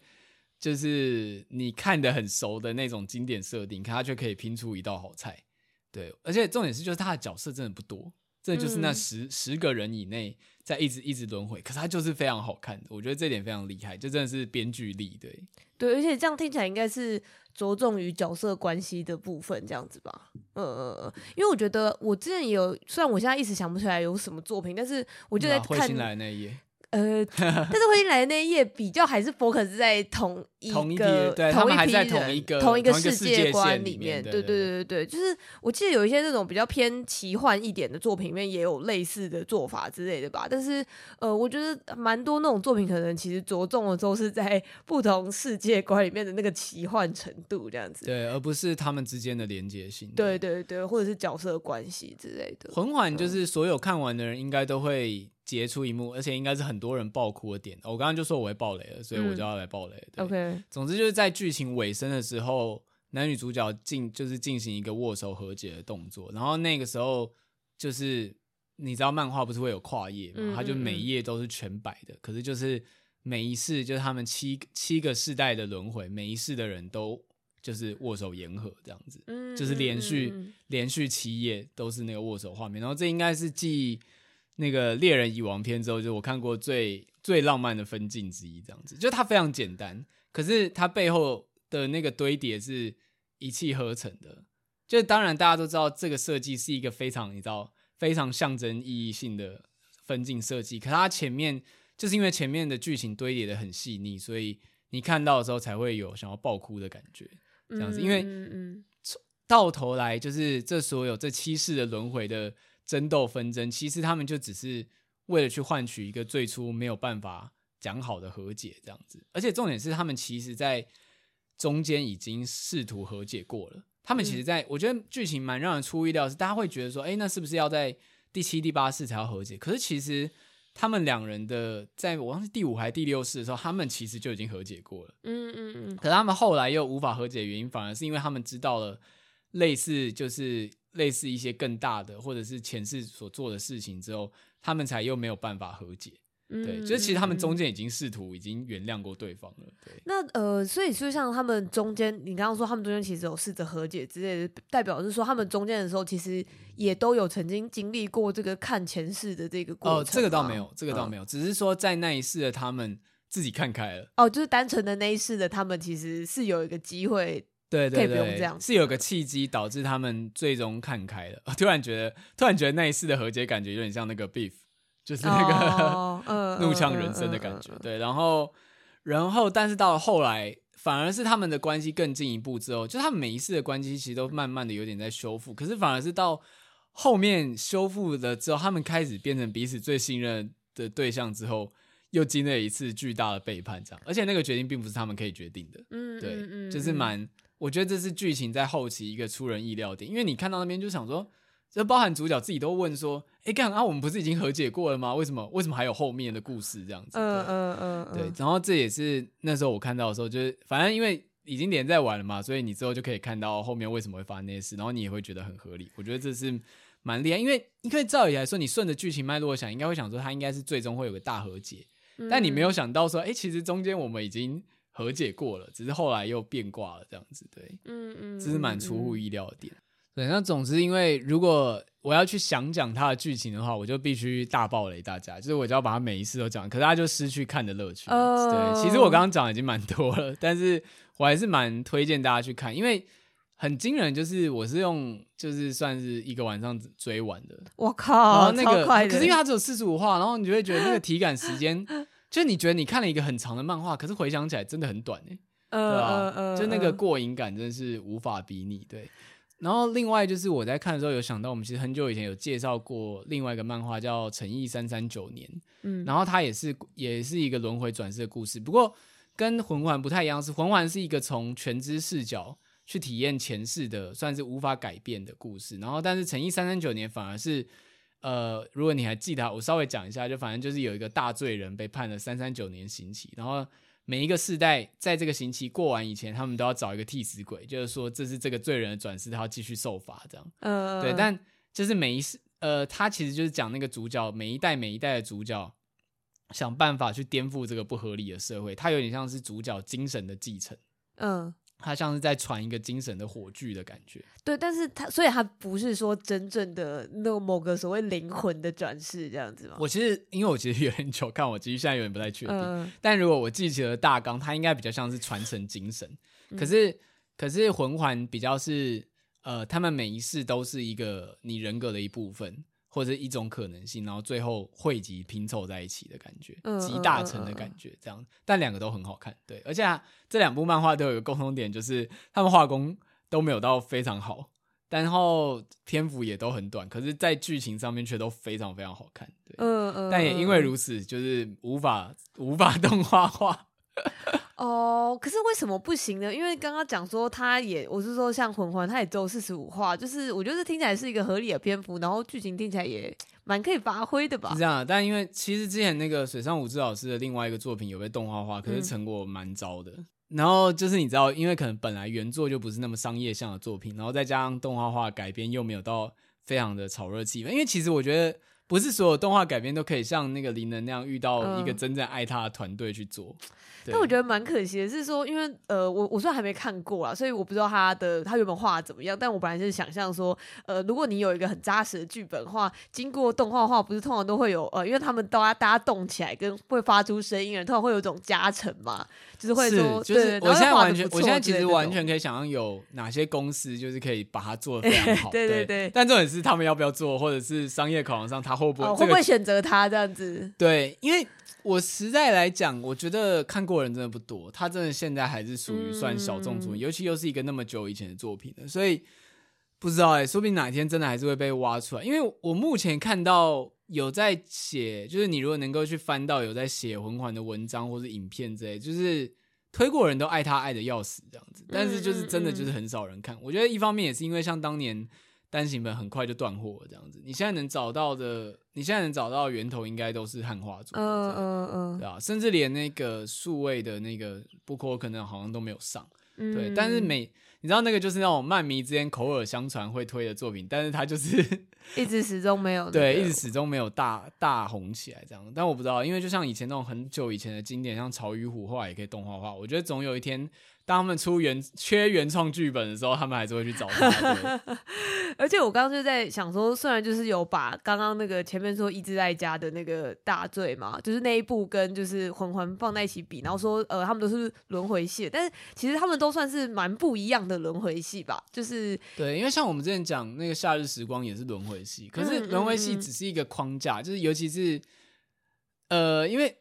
就是你看的很熟的那种经典设定，可它却可以拼出一道好菜。对，而且重点是就是他的角色真的不多。这就是那十、嗯、十个人以内，在一直一直轮回，可是它就是非常好看的，我觉得这点非常厉害，就真的是编剧力，对对，而且这样听起来应该是着重于角色关系的部分，这样子吧，嗯嗯嗯，因为我觉得我之前也有，虽然我现在一时想不起来有什么作品，但是我就在看彗星来那一页。呃，但是彗星来的那一页比较还是 focus 在同一个同一批人，他们还在同一个同一个世界观里面。对对对对对，就是我记得有一些那种比较偏奇幻一点的作品里面也有类似的做法之类的吧。但是呃，我觉得蛮多那种作品可能其实着重的都是在不同世界观里面的那个奇幻程度这样子。对，而不是他们之间的连接性。对对对，或者是角色关系之类的。魂环就是所有看完的人应该都会。杰出一幕，而且应该是很多人爆哭的点。我刚刚就说我会爆雷了，所以我就要来爆雷。嗯、OK，总之就是在剧情尾声的时候，男女主角进就是进行一个握手和解的动作。然后那个时候就是你知道漫画不是会有跨页嘛？嗯、它就每一页都是全白的。嗯、可是就是每一世就是他们七七个世代的轮回，每一世的人都就是握手言和这样子。嗯、就是连续、嗯、连续七页都是那个握手画面。然后这应该是继。那个猎人蚁王篇之后，就我看过最最浪漫的分镜之一，这样子，就它非常简单，可是它背后的那个堆叠是一气呵成的。就当然大家都知道，这个设计是一个非常你知道非常象征意义性的分镜设计，可是它前面就是因为前面的剧情堆叠的很细腻，所以你看到的时候才会有想要爆哭的感觉，这样子，因为到头来就是这所有这七世的轮回的。争斗纷争，其实他们就只是为了去换取一个最初没有办法讲好的和解，这样子。而且重点是，他们其实在中间已经试图和解过了。他们其实在，在、嗯、我觉得剧情蛮让人出乎意料，是大家会觉得说，哎，那是不是要在第七、第八世才要和解？可是其实他们两人的，在我忘记第五还是第六世的时候，他们其实就已经和解过了。嗯嗯嗯。可是他们后来又无法和解的原因，反而是因为他们知道了类似就是。类似一些更大的，或者是前世所做的事情之后，他们才又没有办法和解。嗯、对，就是其实他们中间已经试图已经原谅过对方了。对，那呃，所以就像他们中间，你刚刚说他们中间其实有试着和解之类的，代表是说他们中间的时候，其实也都有曾经经历过这个看前世的这个过程。哦，这个倒没有，这个倒没有，嗯、只是说在那一世的他们自己看开了。哦，就是单纯的那一世的他们，其实是有一个机会。对对对，是有个契机导致他们最终看开了。突然觉得，突然觉得那一次的和解感觉有点像那个 Beef，就是那个、oh, 怒呛人生的感觉。Uh, uh, uh, uh, uh. 对，然后，然后，但是到了后来，反而是他们的关系更进一步之后，就他们每一次的关系其实都慢慢的有点在修复。可是反而是到后面修复了之后，他们开始变成彼此最信任的对象之后，又经历了一次巨大的背叛，这样。而且那个决定并不是他们可以决定的。嗯，对，就是蛮。我觉得这是剧情在后期一个出人意料点，因为你看到那边就想说，这包含主角自己都问说，哎，干啊，我们不是已经和解过了吗？为什么为什么还有后面的故事这样子？嗯嗯嗯，对。然后这也是那时候我看到的时候，就是反正因为已经连载完了嘛，所以你之后就可以看到后面为什么会发生那些事，然后你也会觉得很合理。我觉得这是蛮厉害，因为因为照理来说，你顺着剧情脉络想，应该会想说他应该是最终会有个大和解，但你没有想到说，哎，其实中间我们已经。和解过了，只是后来又变卦了，这样子，对，嗯嗯，这是蛮出乎意料的点。对，那总之，因为如果我要去想讲它的剧情的话，我就必须大爆雷大家，就是我就要把它每一次都讲，可是他就失去看的乐趣。Oh. 对，其实我刚刚讲已经蛮多了，但是我还是蛮推荐大家去看，因为很惊人，就是我是用就是算是一个晚上追完的。我靠，然后那个可是因为它只有四十五话，然后你就会觉得那个体感时间。就你觉得你看了一个很长的漫画，可是回想起来真的很短哎，呃、对吧、啊？呃、就那个过瘾感真的是无法比拟。对，然后另外就是我在看的时候有想到，我们其实很久以前有介绍过另外一个漫画叫《诚意三三九年》，嗯，然后它也是也是一个轮回转世的故事，不过跟魂环不太一样，是魂环是一个从全知视角去体验前世的，算是无法改变的故事，然后但是《诚意三三九年》反而是。呃，如果你还记得，我稍微讲一下，就反正就是有一个大罪人被判了三三九年刑期，然后每一个世代在这个刑期过完以前，他们都要找一个替死鬼，就是说这是这个罪人的转世，他要继续受罚这样。嗯，对，但就是每一世，呃，他其实就是讲那个主角每一代每一代的主角想办法去颠覆这个不合理的社会，他有点像是主角精神的继承。嗯。他像是在传一个精神的火炬的感觉。对，但是他所以他不是说真正的那某个所谓灵魂的转世这样子吗？我其实因为我其实有点久看，我其实现在有点不太确定。嗯、但如果我记起了大纲，它应该比较像是传承精神。嗯、可是可是魂环比较是呃，他们每一世都是一个你人格的一部分。或者一种可能性，然后最后汇集拼凑在一起的感觉，嗯、集大成的感觉，这样。但两个都很好看，对。而且、啊、这两部漫画都有一个共同点，就是他们画工都没有到非常好，然后篇幅也都很短，可是，在剧情上面却都非常非常好看，对。嗯嗯。但也因为如此，就是无法无法 动画化。哦，可是为什么不行呢？因为刚刚讲说，他也我是说，像魂环，他也只有四十五话，就是我觉得听起来是一个合理的篇幅，然后剧情听起来也蛮可以发挥的吧？是这样，但因为其实之前那个水上武志老师的另外一个作品有被动画化，可是成果蛮糟的。嗯、然后就是你知道，因为可能本来原作就不是那么商业向的作品，然后再加上动画化改编又没有到非常的炒热气氛，因为其实我觉得。不是所有动画改编都可以像那个林能那样遇到一个真正爱他的团队去做。但我觉得蛮可惜的是说，因为呃，我我虽然还没看过啊，所以我不知道他的他原本画的怎么样。但我本来就是想象说，呃，如果你有一个很扎实的剧本的话，经过动画化，不是通常都会有呃，因为他们都要大家动起来跟会发出声音，通常会有一种加成嘛，就是会说，是就是我现在完全，我现在其实完全可以想象有哪些公司就是可以把它做的非常好。对对对，对。但重点是他们要不要做，或者是商业考量上他会不会、哦、会不会选择他这样子，对，因为我实在来讲，我觉得看过人真的不多，他真的现在还是属于算小众作品，嗯、尤其又是一个那么久以前的作品了，所以不知道哎、欸，说不定哪一天真的还是会被挖出来。因为我目前看到有在写，就是你如果能够去翻到有在写魂环的文章或是影片之类，就是推过人都爱他爱的要死这样子，但是就是真的就是很少人看。嗯嗯嗯，我觉得一方面也是因为像当年。单行本很快就断货了，这样子。你现在能找到的，你现在能找到的源头应该都是汉化组，嗯嗯嗯，对啊？甚至连那个数位的那个 BOOKO 可能好像都没有上，嗯、对。但是每你知道那个就是那种漫迷之间口耳相传会推的作品，但是它就是一直始终没有、那个，对，一直始终没有大大红起来这样。但我不知道，因为就像以前那种很久以前的经典，像《潮与虎》后来也可以动画化，我觉得总有一天。当他们出原缺原创剧本的时候，他们还是会去找他。而且我刚刚就在想说，虽然就是有把刚刚那个前面说一直在家的那个大罪嘛，就是那一部跟就是魂环放在一起比，然后说呃他们都是轮回系，但是其实他们都算是蛮不一样的轮回系吧。就是对，因为像我们之前讲那个夏日时光也是轮回系，可是轮回系只是一个框架，嗯嗯嗯，就是尤其是呃因为。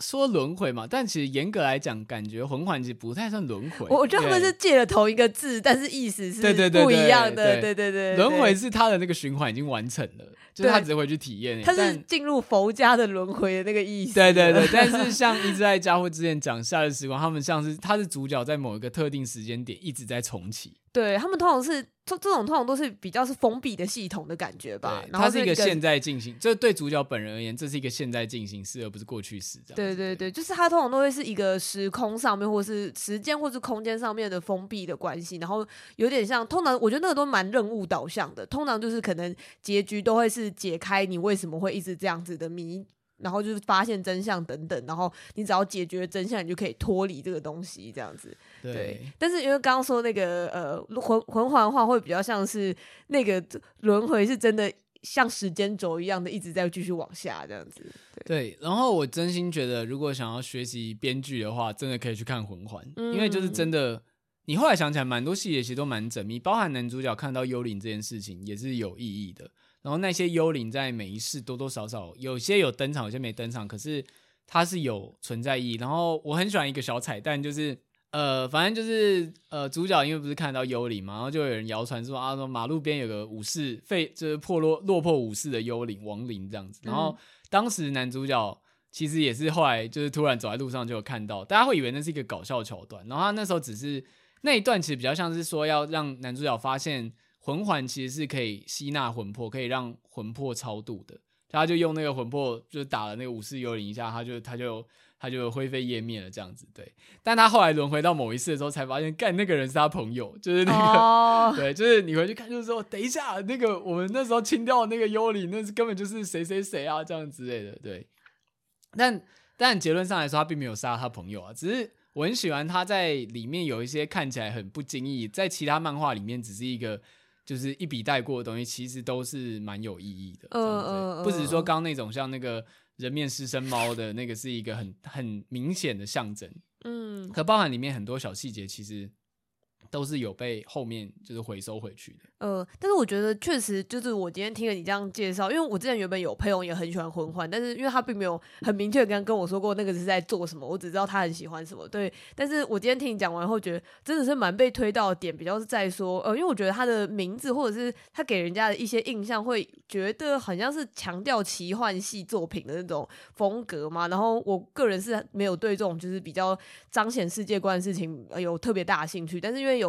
说轮回嘛，但其实严格来讲，感觉魂环其实不太算轮回。我觉得他们是借了同一个字，但是意思是不一样的。对对对，轮回是他的那个循环已经完成了，就是他只是回去体验。他是进入佛家的轮回的那个意思。对对对，但是 像一直在家或之前讲夏日时光，他们像是他是主角在某一个特定时间点一直在重启。对，他们通常是这这种通常都是比较是封闭的系统的感觉吧。对，它是一个现在进行，这对主角本人而言，这是一个现在进行式，而不是过去式。这样。对对对，就是它通常都会是一个时空上面，或是时间或是空间上面的封闭的关系，然后有点像通常，我觉得那个都蛮任务导向的。通常就是可能结局都会是解开你为什么会一直这样子的谜。然后就是发现真相等等，然后你只要解决真相，你就可以脱离这个东西，这样子。对。对，但是因为刚刚说那个呃魂魂环的话，会比较像是那个轮回是真的像时间轴一样的一直在继续往下这样子。对。对，然后我真心觉得，如果想要学习编剧的话，真的可以去看魂环，嗯、因为就是真的，你后来想起来，蛮多细节其实都蛮缜密，包含男主角看到幽灵这件事情也是有意义的。然后那些幽灵在每一世多多少少有些有登场，有些没登场，可是它是有存在意义。然后我很喜欢一个小彩蛋，就是呃，反正就是呃，主角因为不是看到幽灵嘛，然后就有人谣传说啊，说马路边有个武士废，就是破落落魄武士的幽灵亡灵这样子。然后当时男主角其实也是后来就是突然走在路上就有看到，大家会以为那是一个搞笑桥段。然后他那时候只是那一段其实比较像是说要让男主角发现。魂环其实是可以吸纳魂魄，可以让魂魄超度的。他就用那个魂魄，就打了那个武士幽灵一下，他就他就他就灰飞烟灭了这样子。对，但他后来轮回到某一次的时候，才发现，干那个人是他朋友，就是那个，oh. 对，就是你回去看，就是说，等一下，那个我们那时候清掉的那个幽灵，那是根本就是谁谁谁啊，这样之类的。对，但但结论上来说，他并没有杀他朋友啊，只是。我很喜欢他在里面有一些看起来很不经意，在其他漫画里面只是一个就是一笔带过的东西，其实都是蛮有意义的。嗯嗯嗯，不只是说刚刚那种像那个人面狮身猫的那个是一个很很明显的象征，嗯，可包含里面很多小细节，其实。都是有被后面就是回收回去的。呃，但是我觉得确实就是我今天听了你这样介绍，因为我之前原本有朋友也很喜欢魂环，但是因为他并没有很明确跟跟我说过那个是在做什么，我只知道他很喜欢什么。对，但是我今天听你讲完后，觉得真的是蛮被推到的点，比较是在说，呃，因为我觉得他的名字或者是他给人家的一些印象，会觉得好像是强调奇幻系作品的那种风格嘛。然后我个人是没有对这种就是比较彰显世界观的事情有特别大的兴趣，但是因为有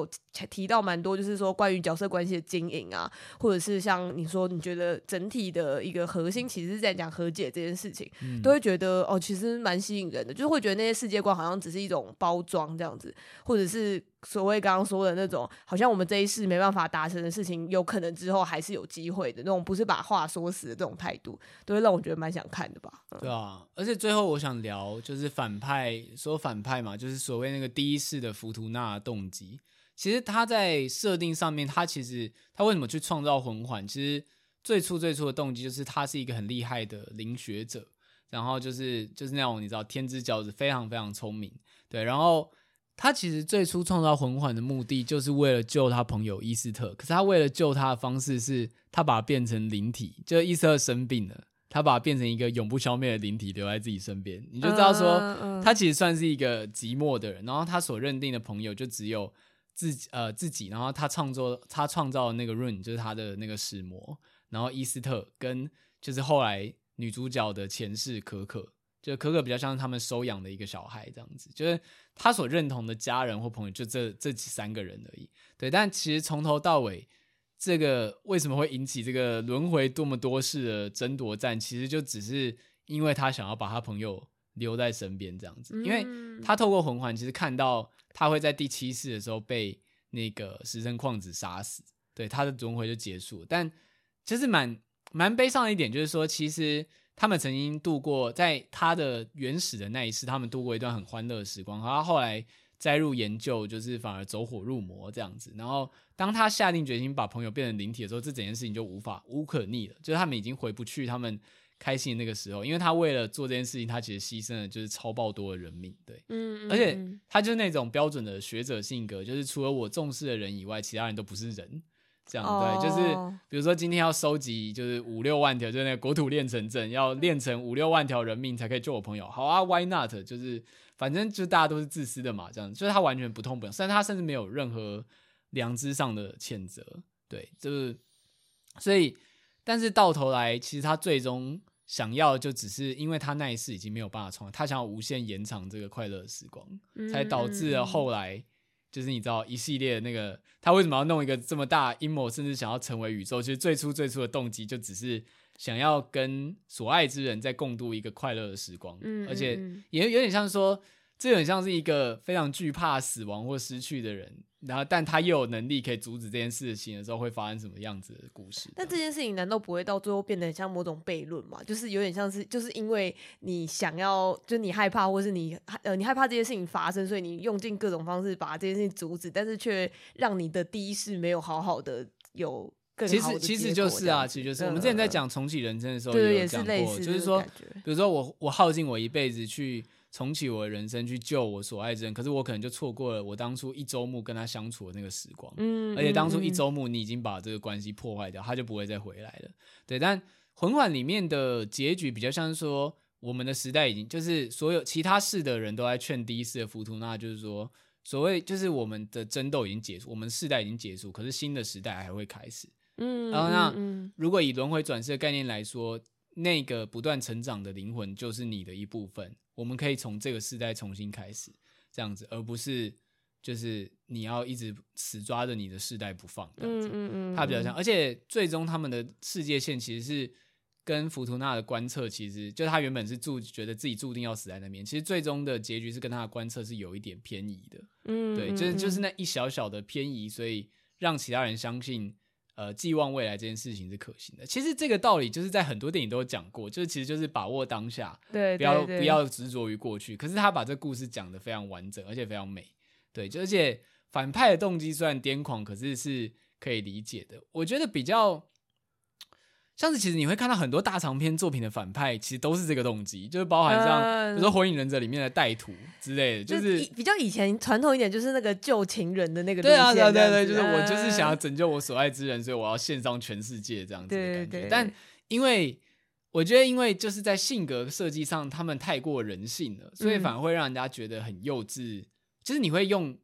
提到蛮多，就是说关于角色关系的经营啊，或者是像你说，你觉得整体的一个核心其实是在讲和解这件事情，嗯、都会觉得哦，其实蛮吸引人的，就是会觉得那些世界观好像只是一种包装这样子，或者是所谓刚刚说的那种，好像我们这一世没办法达成的事情，有可能之后还是有机会的那种，不是把话说死的这种态度，都会让我觉得蛮想看的吧。嗯、对啊，而且最后我想聊就是反派，说反派嘛，就是所谓那个第一世的浮屠纳动机。其实他在设定上面，他其实他为什么去创造魂环？其实最初最初的动机就是他是一个很厉害的灵学者，然后就是就是那种你知道天之骄子，非常非常聪明，对。然后他其实最初创造魂环的目的就是为了救他朋友伊斯特，可是他为了救他的方式是，他把他变成灵体，就是伊斯特生病了，他把他变成一个永不消灭的灵体，留在自己身边，你就知道说他其实算是一个寂寞的人，然后他所认定的朋友就只有。自己呃自己，然后他创作他创造的那个 Rune 就是他的那个使魔，然后伊斯特跟就是后来女主角的前世可可，就可可比较像是他们收养的一个小孩这样子，就是他所认同的家人或朋友就这这三个人而已。对，但其实从头到尾，这个为什么会引起这个轮回多么多世的争夺战，其实就只是因为他想要把他朋友留在身边这样子，因为他透过魂环其实看到。他会在第七世的时候被那个石生矿子杀死，对，他的轮回就结束。但其实蛮蛮悲伤的一点就是说，其实他们曾经度过在他的原始的那一世，他们度过一段很欢乐的时光。然后他后来栽入研究，就是反而走火入魔这样子。然后当他下定决心把朋友变成灵体的时候，这整件事情就无法无可逆了，就是他们已经回不去他们。开心的那个时候，因为他为了做这件事情，他其实牺牲了就是超爆多的人命，对，嗯，而且他就是那种标准的学者性格，就是除了我重视的人以外，其他人都不是人，这样、哦、对，就是比如说今天要收集就是五六万条，就是那个国土炼成阵，要炼成五六万条人命才可以救我朋友，好啊，Why not？就是反正就大家都是自私的嘛，这样，就是他完全不痛不痒，虽然他甚至没有任何良知上的谴责，对，就是所以。但是到头来，其实他最终想要的就只是，因为他那一世已经没有办法重来，他想要无限延长这个快乐的时光，嗯、才导致了后来就是你知道一系列的那个他为什么要弄一个这么大阴谋，甚至想要成为宇宙？其实最初最初的动机就只是想要跟所爱之人再共度一个快乐的时光，嗯、而且也有点像说，这很像是一个非常惧怕死亡或失去的人。然后，但他又有能力可以阻止这件事情的时候，会发生什么样子的故事？但这件事情难道不会到最后变得像某种悖论吗？就是有点像是，就是因为你想要，就你害怕，或是你呃，你害怕这件事情发生，所以你用尽各种方式把这件事情阻止，但是却让你的第一世没有好好的有更好的。其实其实就是啊，其实就是我们之前在讲重启人生的时候也有讲过，就是说，比如说我我耗尽我一辈子去。重启我的人生，去救我所爱之人，可是我可能就错过了我当初一周目跟他相处的那个时光。嗯，而且当初一周目你已经把这个关系破坏掉，他就不会再回来了。对，但魂环里面的结局比较像是说，我们的时代已经就是所有其他世的人都在劝第一世的浮屠那，就是说，所谓就是我们的争斗已经结束，我们世代已经结束，可是新的时代还会开始。嗯，然后那如果以轮回转世的概念来说，那个不断成长的灵魂就是你的一部分。我们可以从这个世代重新开始，这样子，而不是就是你要一直死抓着你的世代不放这样子。嗯嗯嗯。他比较像，而且最终他们的世界线其实是跟弗图纳的观测，其实就他原本是注觉得自己注定要死在那边，其实最终的结局是跟他的观测是有一点偏移的。嗯，对，就是就是那一小小的偏移，所以让其他人相信，呃寄望未来这件事情是可行的。其实这个道理就是在很多电影都有讲过，就是其实就是把握当下，对，不要不要执着于过去。可是他把这故事讲得非常完整，而且非常美，对，就而且反派的动机虽然癫狂，可是是可以理解的。我觉得比较。像是其实你会看到很多大长篇作品的反派，其实都是这个动机，就是包含像比如说《火影忍者》里面的带土之类的，就是比较以前传统一点，就是那个救情人的那个。对啊，对对对，就是我就是想要拯救我所爱之人，所以我要献上全世界这样子的感觉。但因为我觉得，因为就是在性格设计上，他们太过人性了，所以反而会让人家觉得很幼稚。就是你会用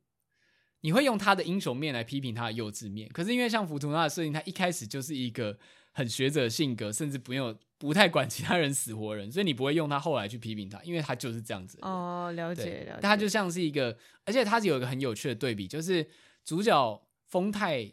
你会用他的英雄面来批评他的幼稚面，可是因为像浮屠纳的设定，他一开始就是一个。很学者性格，甚至不用不太管其他人死活人，所以你不会用他后来去批评他，因为他就是这样子。哦，了解了解。他就像是一个，而且他有一个很有趣的对比，就是主角丰太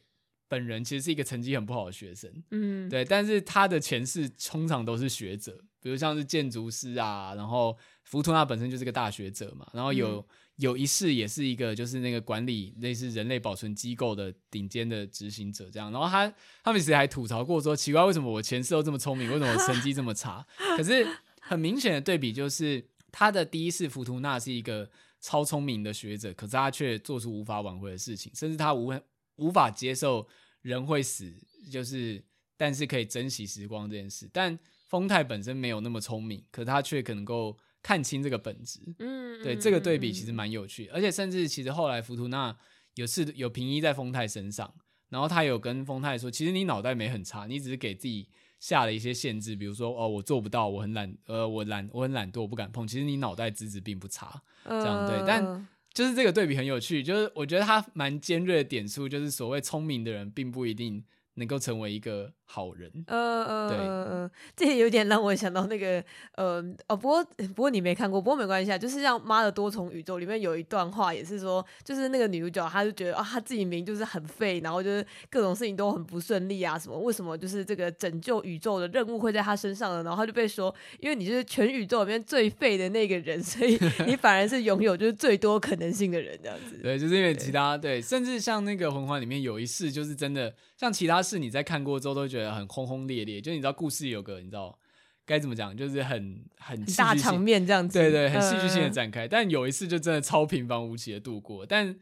本人其实是一个成绩很不好的学生，嗯，对，但是他的前世通常都是学者，比如像是建筑师啊，然后浮屠纳本身就是个大学者嘛，然后有。嗯有一世也是一个，就是那个管理类似人类保存机构的顶尖的执行者这样，然后他他们其实还吐槽过说，奇怪为什么我前世都这么聪明，为什么我成绩这么差？可是很明显的对比就是，他的第一世浮屠纳是一个超聪明的学者，可是他却做出无法挽回的事情，甚至他无无法接受人会死，就是但是可以珍惜时光这件事。但丰太本身没有那么聪明，可是他却可能够。看清这个本质，嗯，对，这个对比其实蛮有趣，而且甚至其实后来浮屠纳有次有平移在丰太身上，然后他有跟丰太说，其实你脑袋没很差，你只是给自己下了一些限制，比如说哦，我做不到，我很懒，呃，我懒，我很懒惰，我不敢碰。其实你脑袋资质并不差，这样对，但就是这个对比很有趣，就是我觉得他蛮尖锐的点出，就是所谓聪明的人并不一定。能够成为一个好人，嗯嗯，对，嗯，这也有点让我想到那个，呃，哦，不过不过你没看过，不过没关系啊，就是像《妈的多重宇宙》里面有一段话，也是说，就是那个女主角，她就觉得啊，她自己明明就是很废，然后就是各种事情都很不顺利啊，什么为什么就是这个拯救宇宙的任务会在她身上呢？然后她就被说，因为你就是全宇宙里面最废的那个人，所以 你反而是拥有就是最多可能性的人，这样子。对，就是因为其他对，对，甚至像那个魂环里面有一世，就是真的像其他。是你在看过之后都觉得很轰轰烈烈，就你知道故事有个你知道该怎么讲，就是很很大场面这样子，对对，很戏剧性的展开。呃、但有一次就真的超平凡无奇的度过，但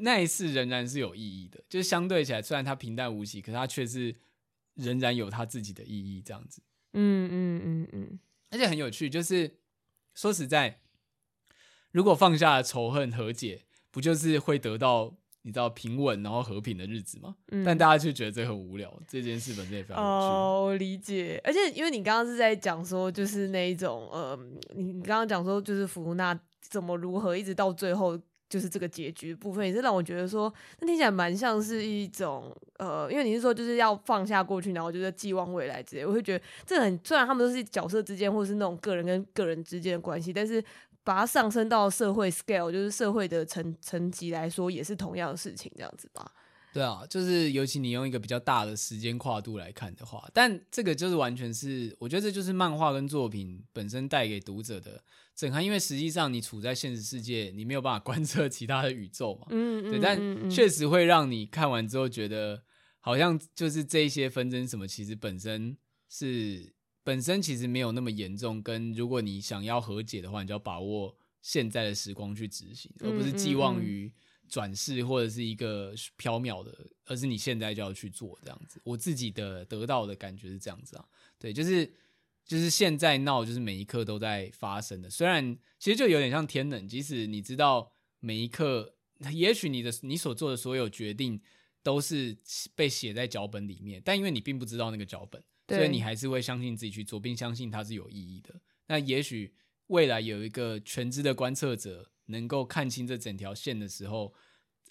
那一次仍然是有意义的，就是相对起来，虽然它平淡无奇，可是它却是仍然有它自己的意义，这样子。嗯嗯嗯嗯，而且很有趣，就是说实在，如果放下仇恨和解，不就是会得到？你知道平稳然后和平的日子吗？嗯、但大家却觉得这很无聊。这件事本身也非常有趣。哦，我理解。而且因为你刚刚是在讲说，就是那一种呃，你刚刚讲说，就是浮屠纳怎么如何一直到最后，就是这个结局部分，也是让我觉得说，那听起来蛮像是一种呃，因为你是说就是要放下过去，然后就是寄望未来之类。我会觉得这很，虽然他们都是角色之间，或是那种个人跟个人之间的关系，但是。把它上升到社会 scale，就是社会的层层级来说，也是同样的事情，这样子吧？对啊，就是尤其你用一个比较大的时间跨度来看的话，但这个就是完全是，我觉得这就是漫画跟作品本身带给读者的震撼，因为实际上你处在现实世界，你没有办法观测其他的宇宙嘛。嗯，对，但确实会让你看完之后觉得，好像就是这些纷争什么，其实本身是。本身其实没有那么严重，跟如果你想要和解的话，你就要把握现在的时光去执行，而不是寄望于转世或者是一个缥缈的，而是你现在就要去做这样子。我自己的得到的感觉是这样子啊，对，就是就是现在闹，就是每一刻都在发生的。虽然其实就有点像天冷，即使你知道每一刻，也许你的你所做的所有决定都是被写在脚本里面，但因为你并不知道那个脚本。所以你还是会相信自己去做，并相信它是有意义的。那也许未来有一个全知的观测者能够看清这整条线的时候，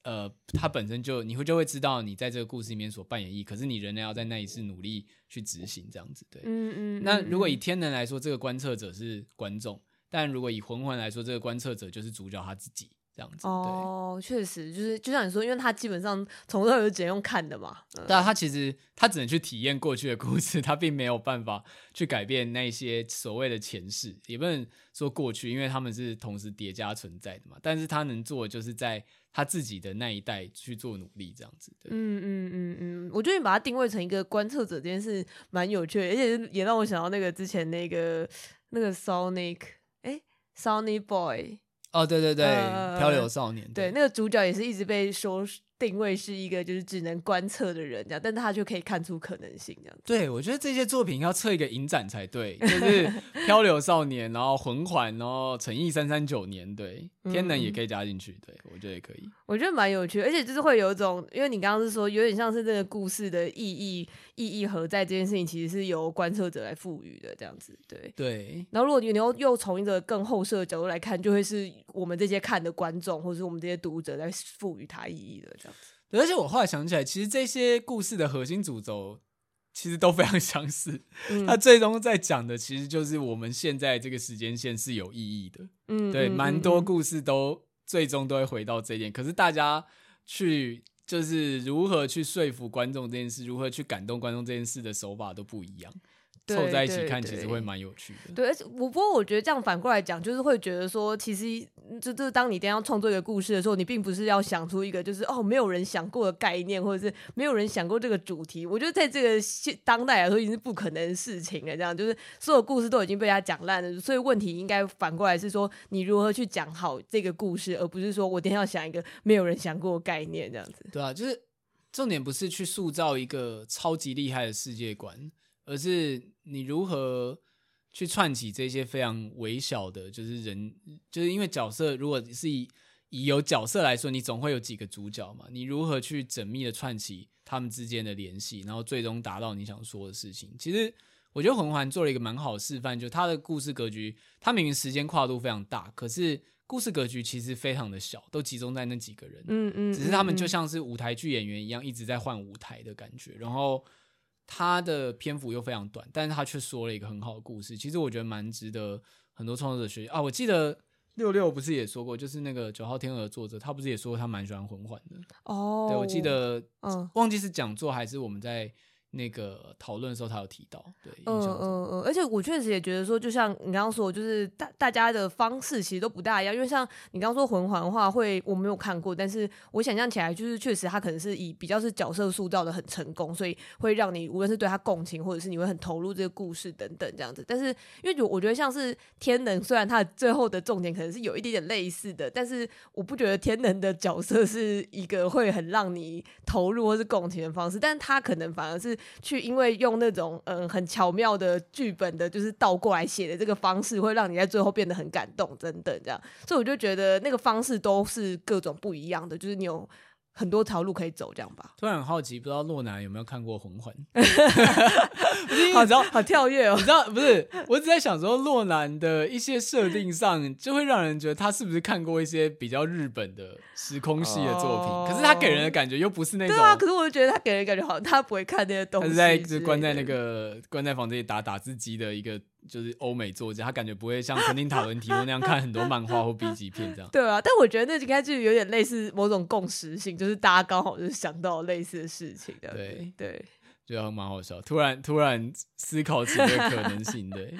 呃，他本身就你会就会知道你在这个故事里面所扮演意义。可是你仍然要在那一次努力去执行这样子，对。嗯嗯。那如果以天能来说，这个观测者是观众；但如果以魂环来说，这个观测者就是主角他自己。这样子。哦，确实就是就像你说，因为他基本上从头到尾只能用看的嘛。对、嗯、啊，他其实他只能去体验过去的故事，他并没有办法去改变那些所谓的前世，也不能说过去，因为他们是同时叠加存在的嘛。但是他能做的就是在他自己的那一代去做努力，这样子。对，嗯嗯嗯嗯，我觉得你把它定位成一个观测者这件事蛮有趣的，而且也让我想到那个之前那个那个 Sonic，哎，Sonic Boy。哦，对对对，呃、漂流少年，对，对那个主角也是一直被说。定位是一个就是只能观测的人这样，但他就可以看出可能性这样。对，我觉得这些作品要测一个影展才对，就是 漂流少年，然后魂环，然后诚意三三九年，对，天能也可以加进去，对，我觉得也可以。我觉得蛮有趣，而且就是会有一种，因为你刚刚是说有点像是这个故事的意义意义何在这件事情，其实是由观测者来赋予的这样子，对对。然后如果你又又从一个更后设的角度来看，就会是我们这些看的观众，或者是我们这些读者在赋予它意义的这样子。而且我后来想起来，其实这些故事的核心主轴其实都非常相似。嗯，它最终在讲的其实就是我们现在这个时间线是有意义的。嗯，对，蛮多故事都最终都会回到这一点。可是大家去就是如何去说服观众这件事，如何去感动观众这件事的手法都不一样。凑在一起看，其实会蛮有趣的。对，而且我不过我觉得这样反过来讲，就是会觉得说，其实就就是当你一定要创作一个故事的时候，你并不是要想出一个就是哦没有人想过的概念，或者是没有人想过这个主题。我觉得在这个现当代来说，已经是不可能的事情了。这样就是所有故事都已经被他讲烂了，所以问题应该反过来是说，你如何去讲好这个故事，而不是说我今天要想一个没有人想过的概念这样子。对啊，就是重点不是去塑造一个超级厉害的世界观。而是你如何去串起这些非常微小的，就是人，就是因为角色，如果是以以有角色来说，你总会有几个主角嘛？你如何去缜密的串起他们之间的联系，然后最终达到你想说的事情？其实我觉得魂环做了一个蛮好的示范，就他的故事格局，他明明时间跨度非常大，可是故事格局其实非常的小，都集中在那几个人，嗯嗯，只是他们就像是舞台剧演员一样，一直在换舞台的感觉，然后。他的篇幅又非常短，但是他却说了一个很好的故事。其实我觉得蛮值得很多创作者学习啊。我记得六六不是也说过，就是那个九号天鹅的作者，他不是也说他蛮喜欢魂环的哦。对，我记得，嗯，忘记是讲座还是我们在。那个讨论的时候，他有提到，对，嗯嗯嗯，而且我确实也觉得说，就像你刚刚说，就是大大家的方式其实都不大一样，因为像你刚刚说魂环的话，会我没有看过，但是我想象起来，就是确实他可能是以比较是角色塑造的很成功，所以会让你无论是对他共情，或者是你会很投入这个故事等等这样子。但是因为我觉得像是天能，虽然他最后的重点可能是有一点点类似的，但是我不觉得天能的角色是一个会很让你投入或是共情的方式，但是他可能反而是。去，因为用那种嗯很巧妙的剧本的，就是倒过来写的这个方式，会让你在最后变得很感动，等等这样，所以我就觉得那个方式都是各种不一样的，就是你有。很多条路可以走，这样吧。突然很好奇，不知道洛南有没有看过《魂环》？好，知道好跳跃哦。你知道不是？我只在想说，洛南的一些设定上，就会让人觉得他是不是看过一些比较日本的时空系的作品？哦、可是他给人的感觉又不是那种。对啊，可是我就觉得他给人的感觉好像他不会看那些东西。他是在就关在那个关在房间里打打字机的一个。就是欧美作家，他感觉不会像昆汀塔伦提诺那样看很多漫画或 B 级片这样。对啊，但我觉得那应该就有点类似某种共识性，就是大家刚好就是想到类似的事情的。对对，觉得蛮好笑，突然突然思考起这个可能性。对，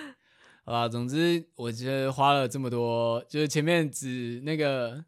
好吧，总之我觉得花了这么多，就是前面只那个。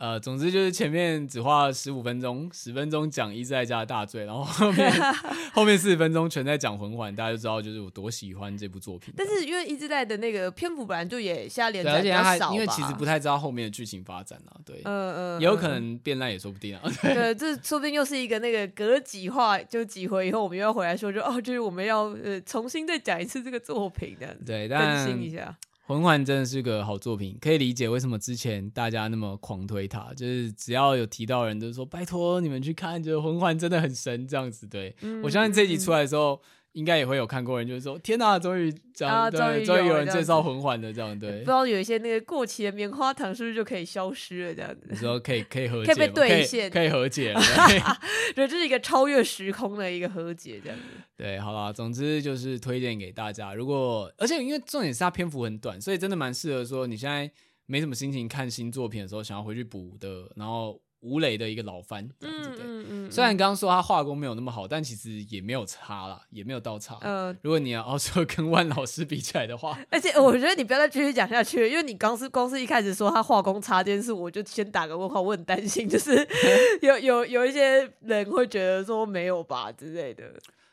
呃，总之就是前面只花了十五分钟，十分钟讲伊兹爱家的大罪，然后后面 后面四十分钟全在讲魂环，大家就知道就是我多喜欢这部作品。但是因为伊兹爱的那个篇幅本来就也现在连载比较少，因为其实不太知道后面的剧情发展啊，对，嗯嗯，也有可能变烂也说不定啊。对，对，这说不定又是一个那个隔几话就几回以后，我们又要回来说就哦，就是我们要呃重新再讲一次这个作品的，对，更新一下。魂环真的是个好作品，可以理解为什么之前大家那么狂推它，就是只要有提到人都说拜托你们去看，就是魂环真的很神这样子。对、嗯、我相信这一集出来的时候。应该也会有看过人，就是说天哪，终于讲、啊、对，终于有人介绍魂环的这样对。不知道有一些那个过期的棉花糖是不是就可以消失了这样子？你说可以可以和解，可以被兑现，可以和解了。对，这是一个超越时空的一个和解这样子。对，好啦，总之就是推荐给大家。如果而且因为重点是它篇幅很短，所以真的蛮适合说你现在。没什么心情看新作品的时候，想要回去补的，然后。吴磊的一个老番，这样子对。嗯嗯嗯、虽然刚刚说他画工没有那么好，但其实也没有差啦，也没有到差。呃，如果你要说跟万老师比起来的话，而且我觉得你不要再继续讲下去了，因为你刚是光是一开始说他画工差这件事，我就先打个问号，我很担心，就是 有有有一些人会觉得说没有吧之类的。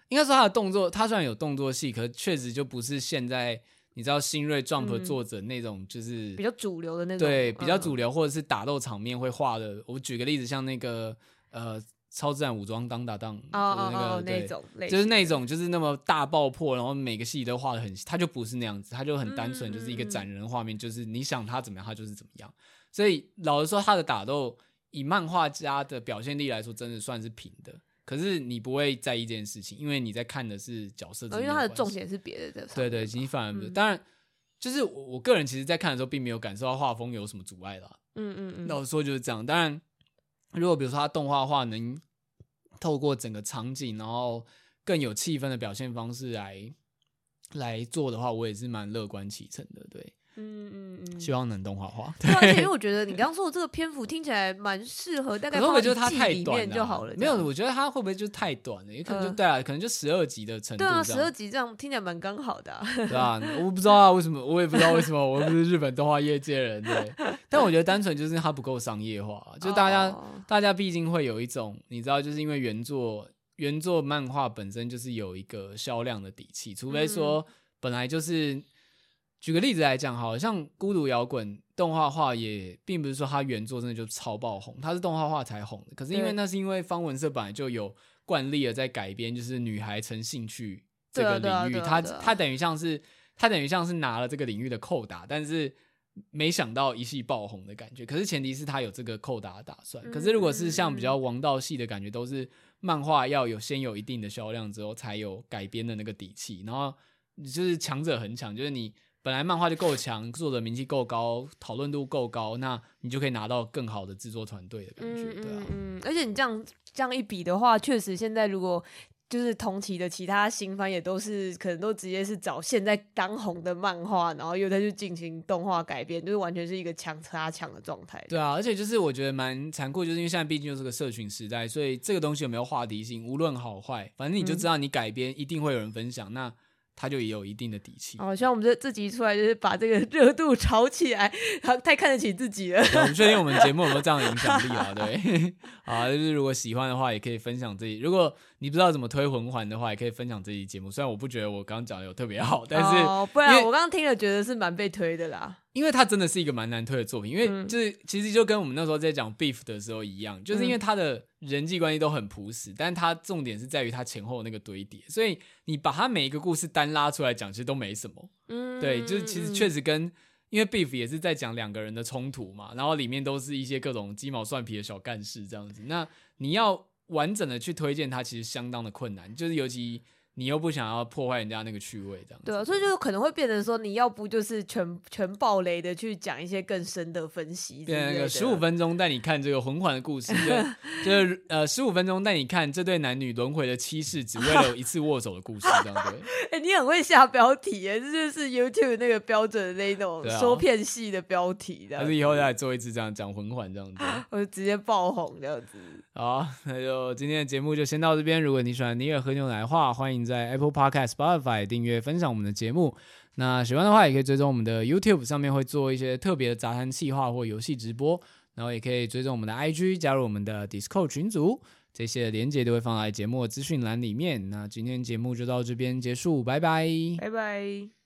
应该说他的动作，他虽然有动作戏，可是确实就不是现在。你知道新锐 Jump 作者那种就是比较主流的那种，对，比较主流或者是打斗场面会画的。我举个例子，像那个呃超自然武装当打当，哦哦那种，就是那种就是那么大爆破，然后每个戏都画的很，他就不是那样子，他就很单纯，就是一个斩人画面，就是你想他怎么样，他就是怎么样。所以老实说，他的打斗以漫画家的表现力来说，真的算是平的。可是你不会在意这件事情，因为你在看的是角色，因为它的重点是别的，对对对，你反而不是。当然，就是我我个人其实，在看的时候，并没有感受到画风有什么阻碍啦。嗯嗯嗯。老实说就是这样。当然，如果比如说他动画化能透过整个场景，然后更有气氛的表现方式来来做的话，我也是蛮乐观其成的。对。嗯嗯嗯，希望能动画化。对，而且因为我觉得你刚刚说的这个篇幅听起来蛮适合，大概会不会就是它太短就好了？没有，我觉得它会不会就是太短了？也可能就对啊，可能就十二集的程度。对啊，十二集这样听起来蛮刚好的。对啊，我不知道啊，为什么？我也不知道为什么，我不是 日本动画业界人，对。但我觉得单纯就是它不够商业化，就大家大家毕竟会有一种你知道，就是因为原作原作漫画本身就是有一个销量的底气，除非说本来就是。举个例子来讲，好像《孤独摇滚》动画化也并不是说它原作真的就超爆红，它是动画化才红的。可是因为那是因为方文社本来就有惯例的在改编，就是女孩成兴趣这个领域，它它等于像是它等于像是拿了这个领域的扣打，但是没想到一系爆红的感觉。可是前提是他有这个扣打的打算。可是如果是像比较王道系的感觉，都是漫画要有先有一定的销量之后，才有改编的那个底气，然后就是强者很强，就是你。本来漫画就够强，作者名气够高，讨论度够高，那你就可以拿到更好的制作团队的感觉，对啊。嗯，而且你这样这样一比的话，确实现在如果就是同期的其他新番也都是可能都直接是找现在当红的漫画，然后又再去进行动画改编，就是完全是一个强插强的状态。对啊，而且就是我觉得蛮残酷，就是因为现在毕竟就是个社群时代，所以这个东西有没有话题性，无论好坏，反正你就知道你改编一定会有人分享。嗯、那他就也有一定的底气。哦，希望我们这这集出来就是把这个 热度炒起来，他太看得起自己了。我们确定我们节目有没有这样的影响力啊？对，啊，就是如果喜欢的话，也可以分享这集。如果你不知道怎么推魂环的话，也可以分享这期节目。虽然我不觉得我刚刚讲的有特别好，但是、哦、不然我刚刚听了觉得是蛮被推的啦。因为它真的是一个蛮难推的作品，因为就是其实就跟我们那时候在讲 Beef 的时候一样，就是因为它的人际关系都很朴实，但它重点是在于它前后那个堆叠，所以你把它每一个故事单拉出来讲，其实都没什么。嗯，对，就是其实确实跟因为 Beef 也是在讲两个人的冲突嘛，然后里面都是一些各种鸡毛蒜皮的小干事这样子。那你要完整的去推荐它，其实相当的困难，就是尤其。你又不想要破坏人家那个趣味，这样子。对啊，所以就可能会变成说，你要不就是全全爆雷的去讲一些更深的分析，变成个十五分钟带你看这个魂环的故事，就 就是呃十五分钟带你看这对男女轮回的七世，只为了一次握手的故事，这样对。哎、欸，你很会下标题耶，这就是 YouTube 那个标准的那种说片系的标题，但是以后再来做一次这样讲魂环这样子，我就直接爆红这样子。好，那就今天的节目就先到这边。如果你喜欢尼尔喝牛奶的话，欢迎在 Apple Podcast、Spotify 订阅、分享我们的节目。那喜欢的话，也可以追踪我们的 YouTube，上面会做一些特别的杂谈企划或游戏直播。然后也可以追踪我们的 IG，加入我们的 Discord 群组，这些连接都会放在节目的资讯栏里面。那今天节目就到这边结束，拜拜，拜拜。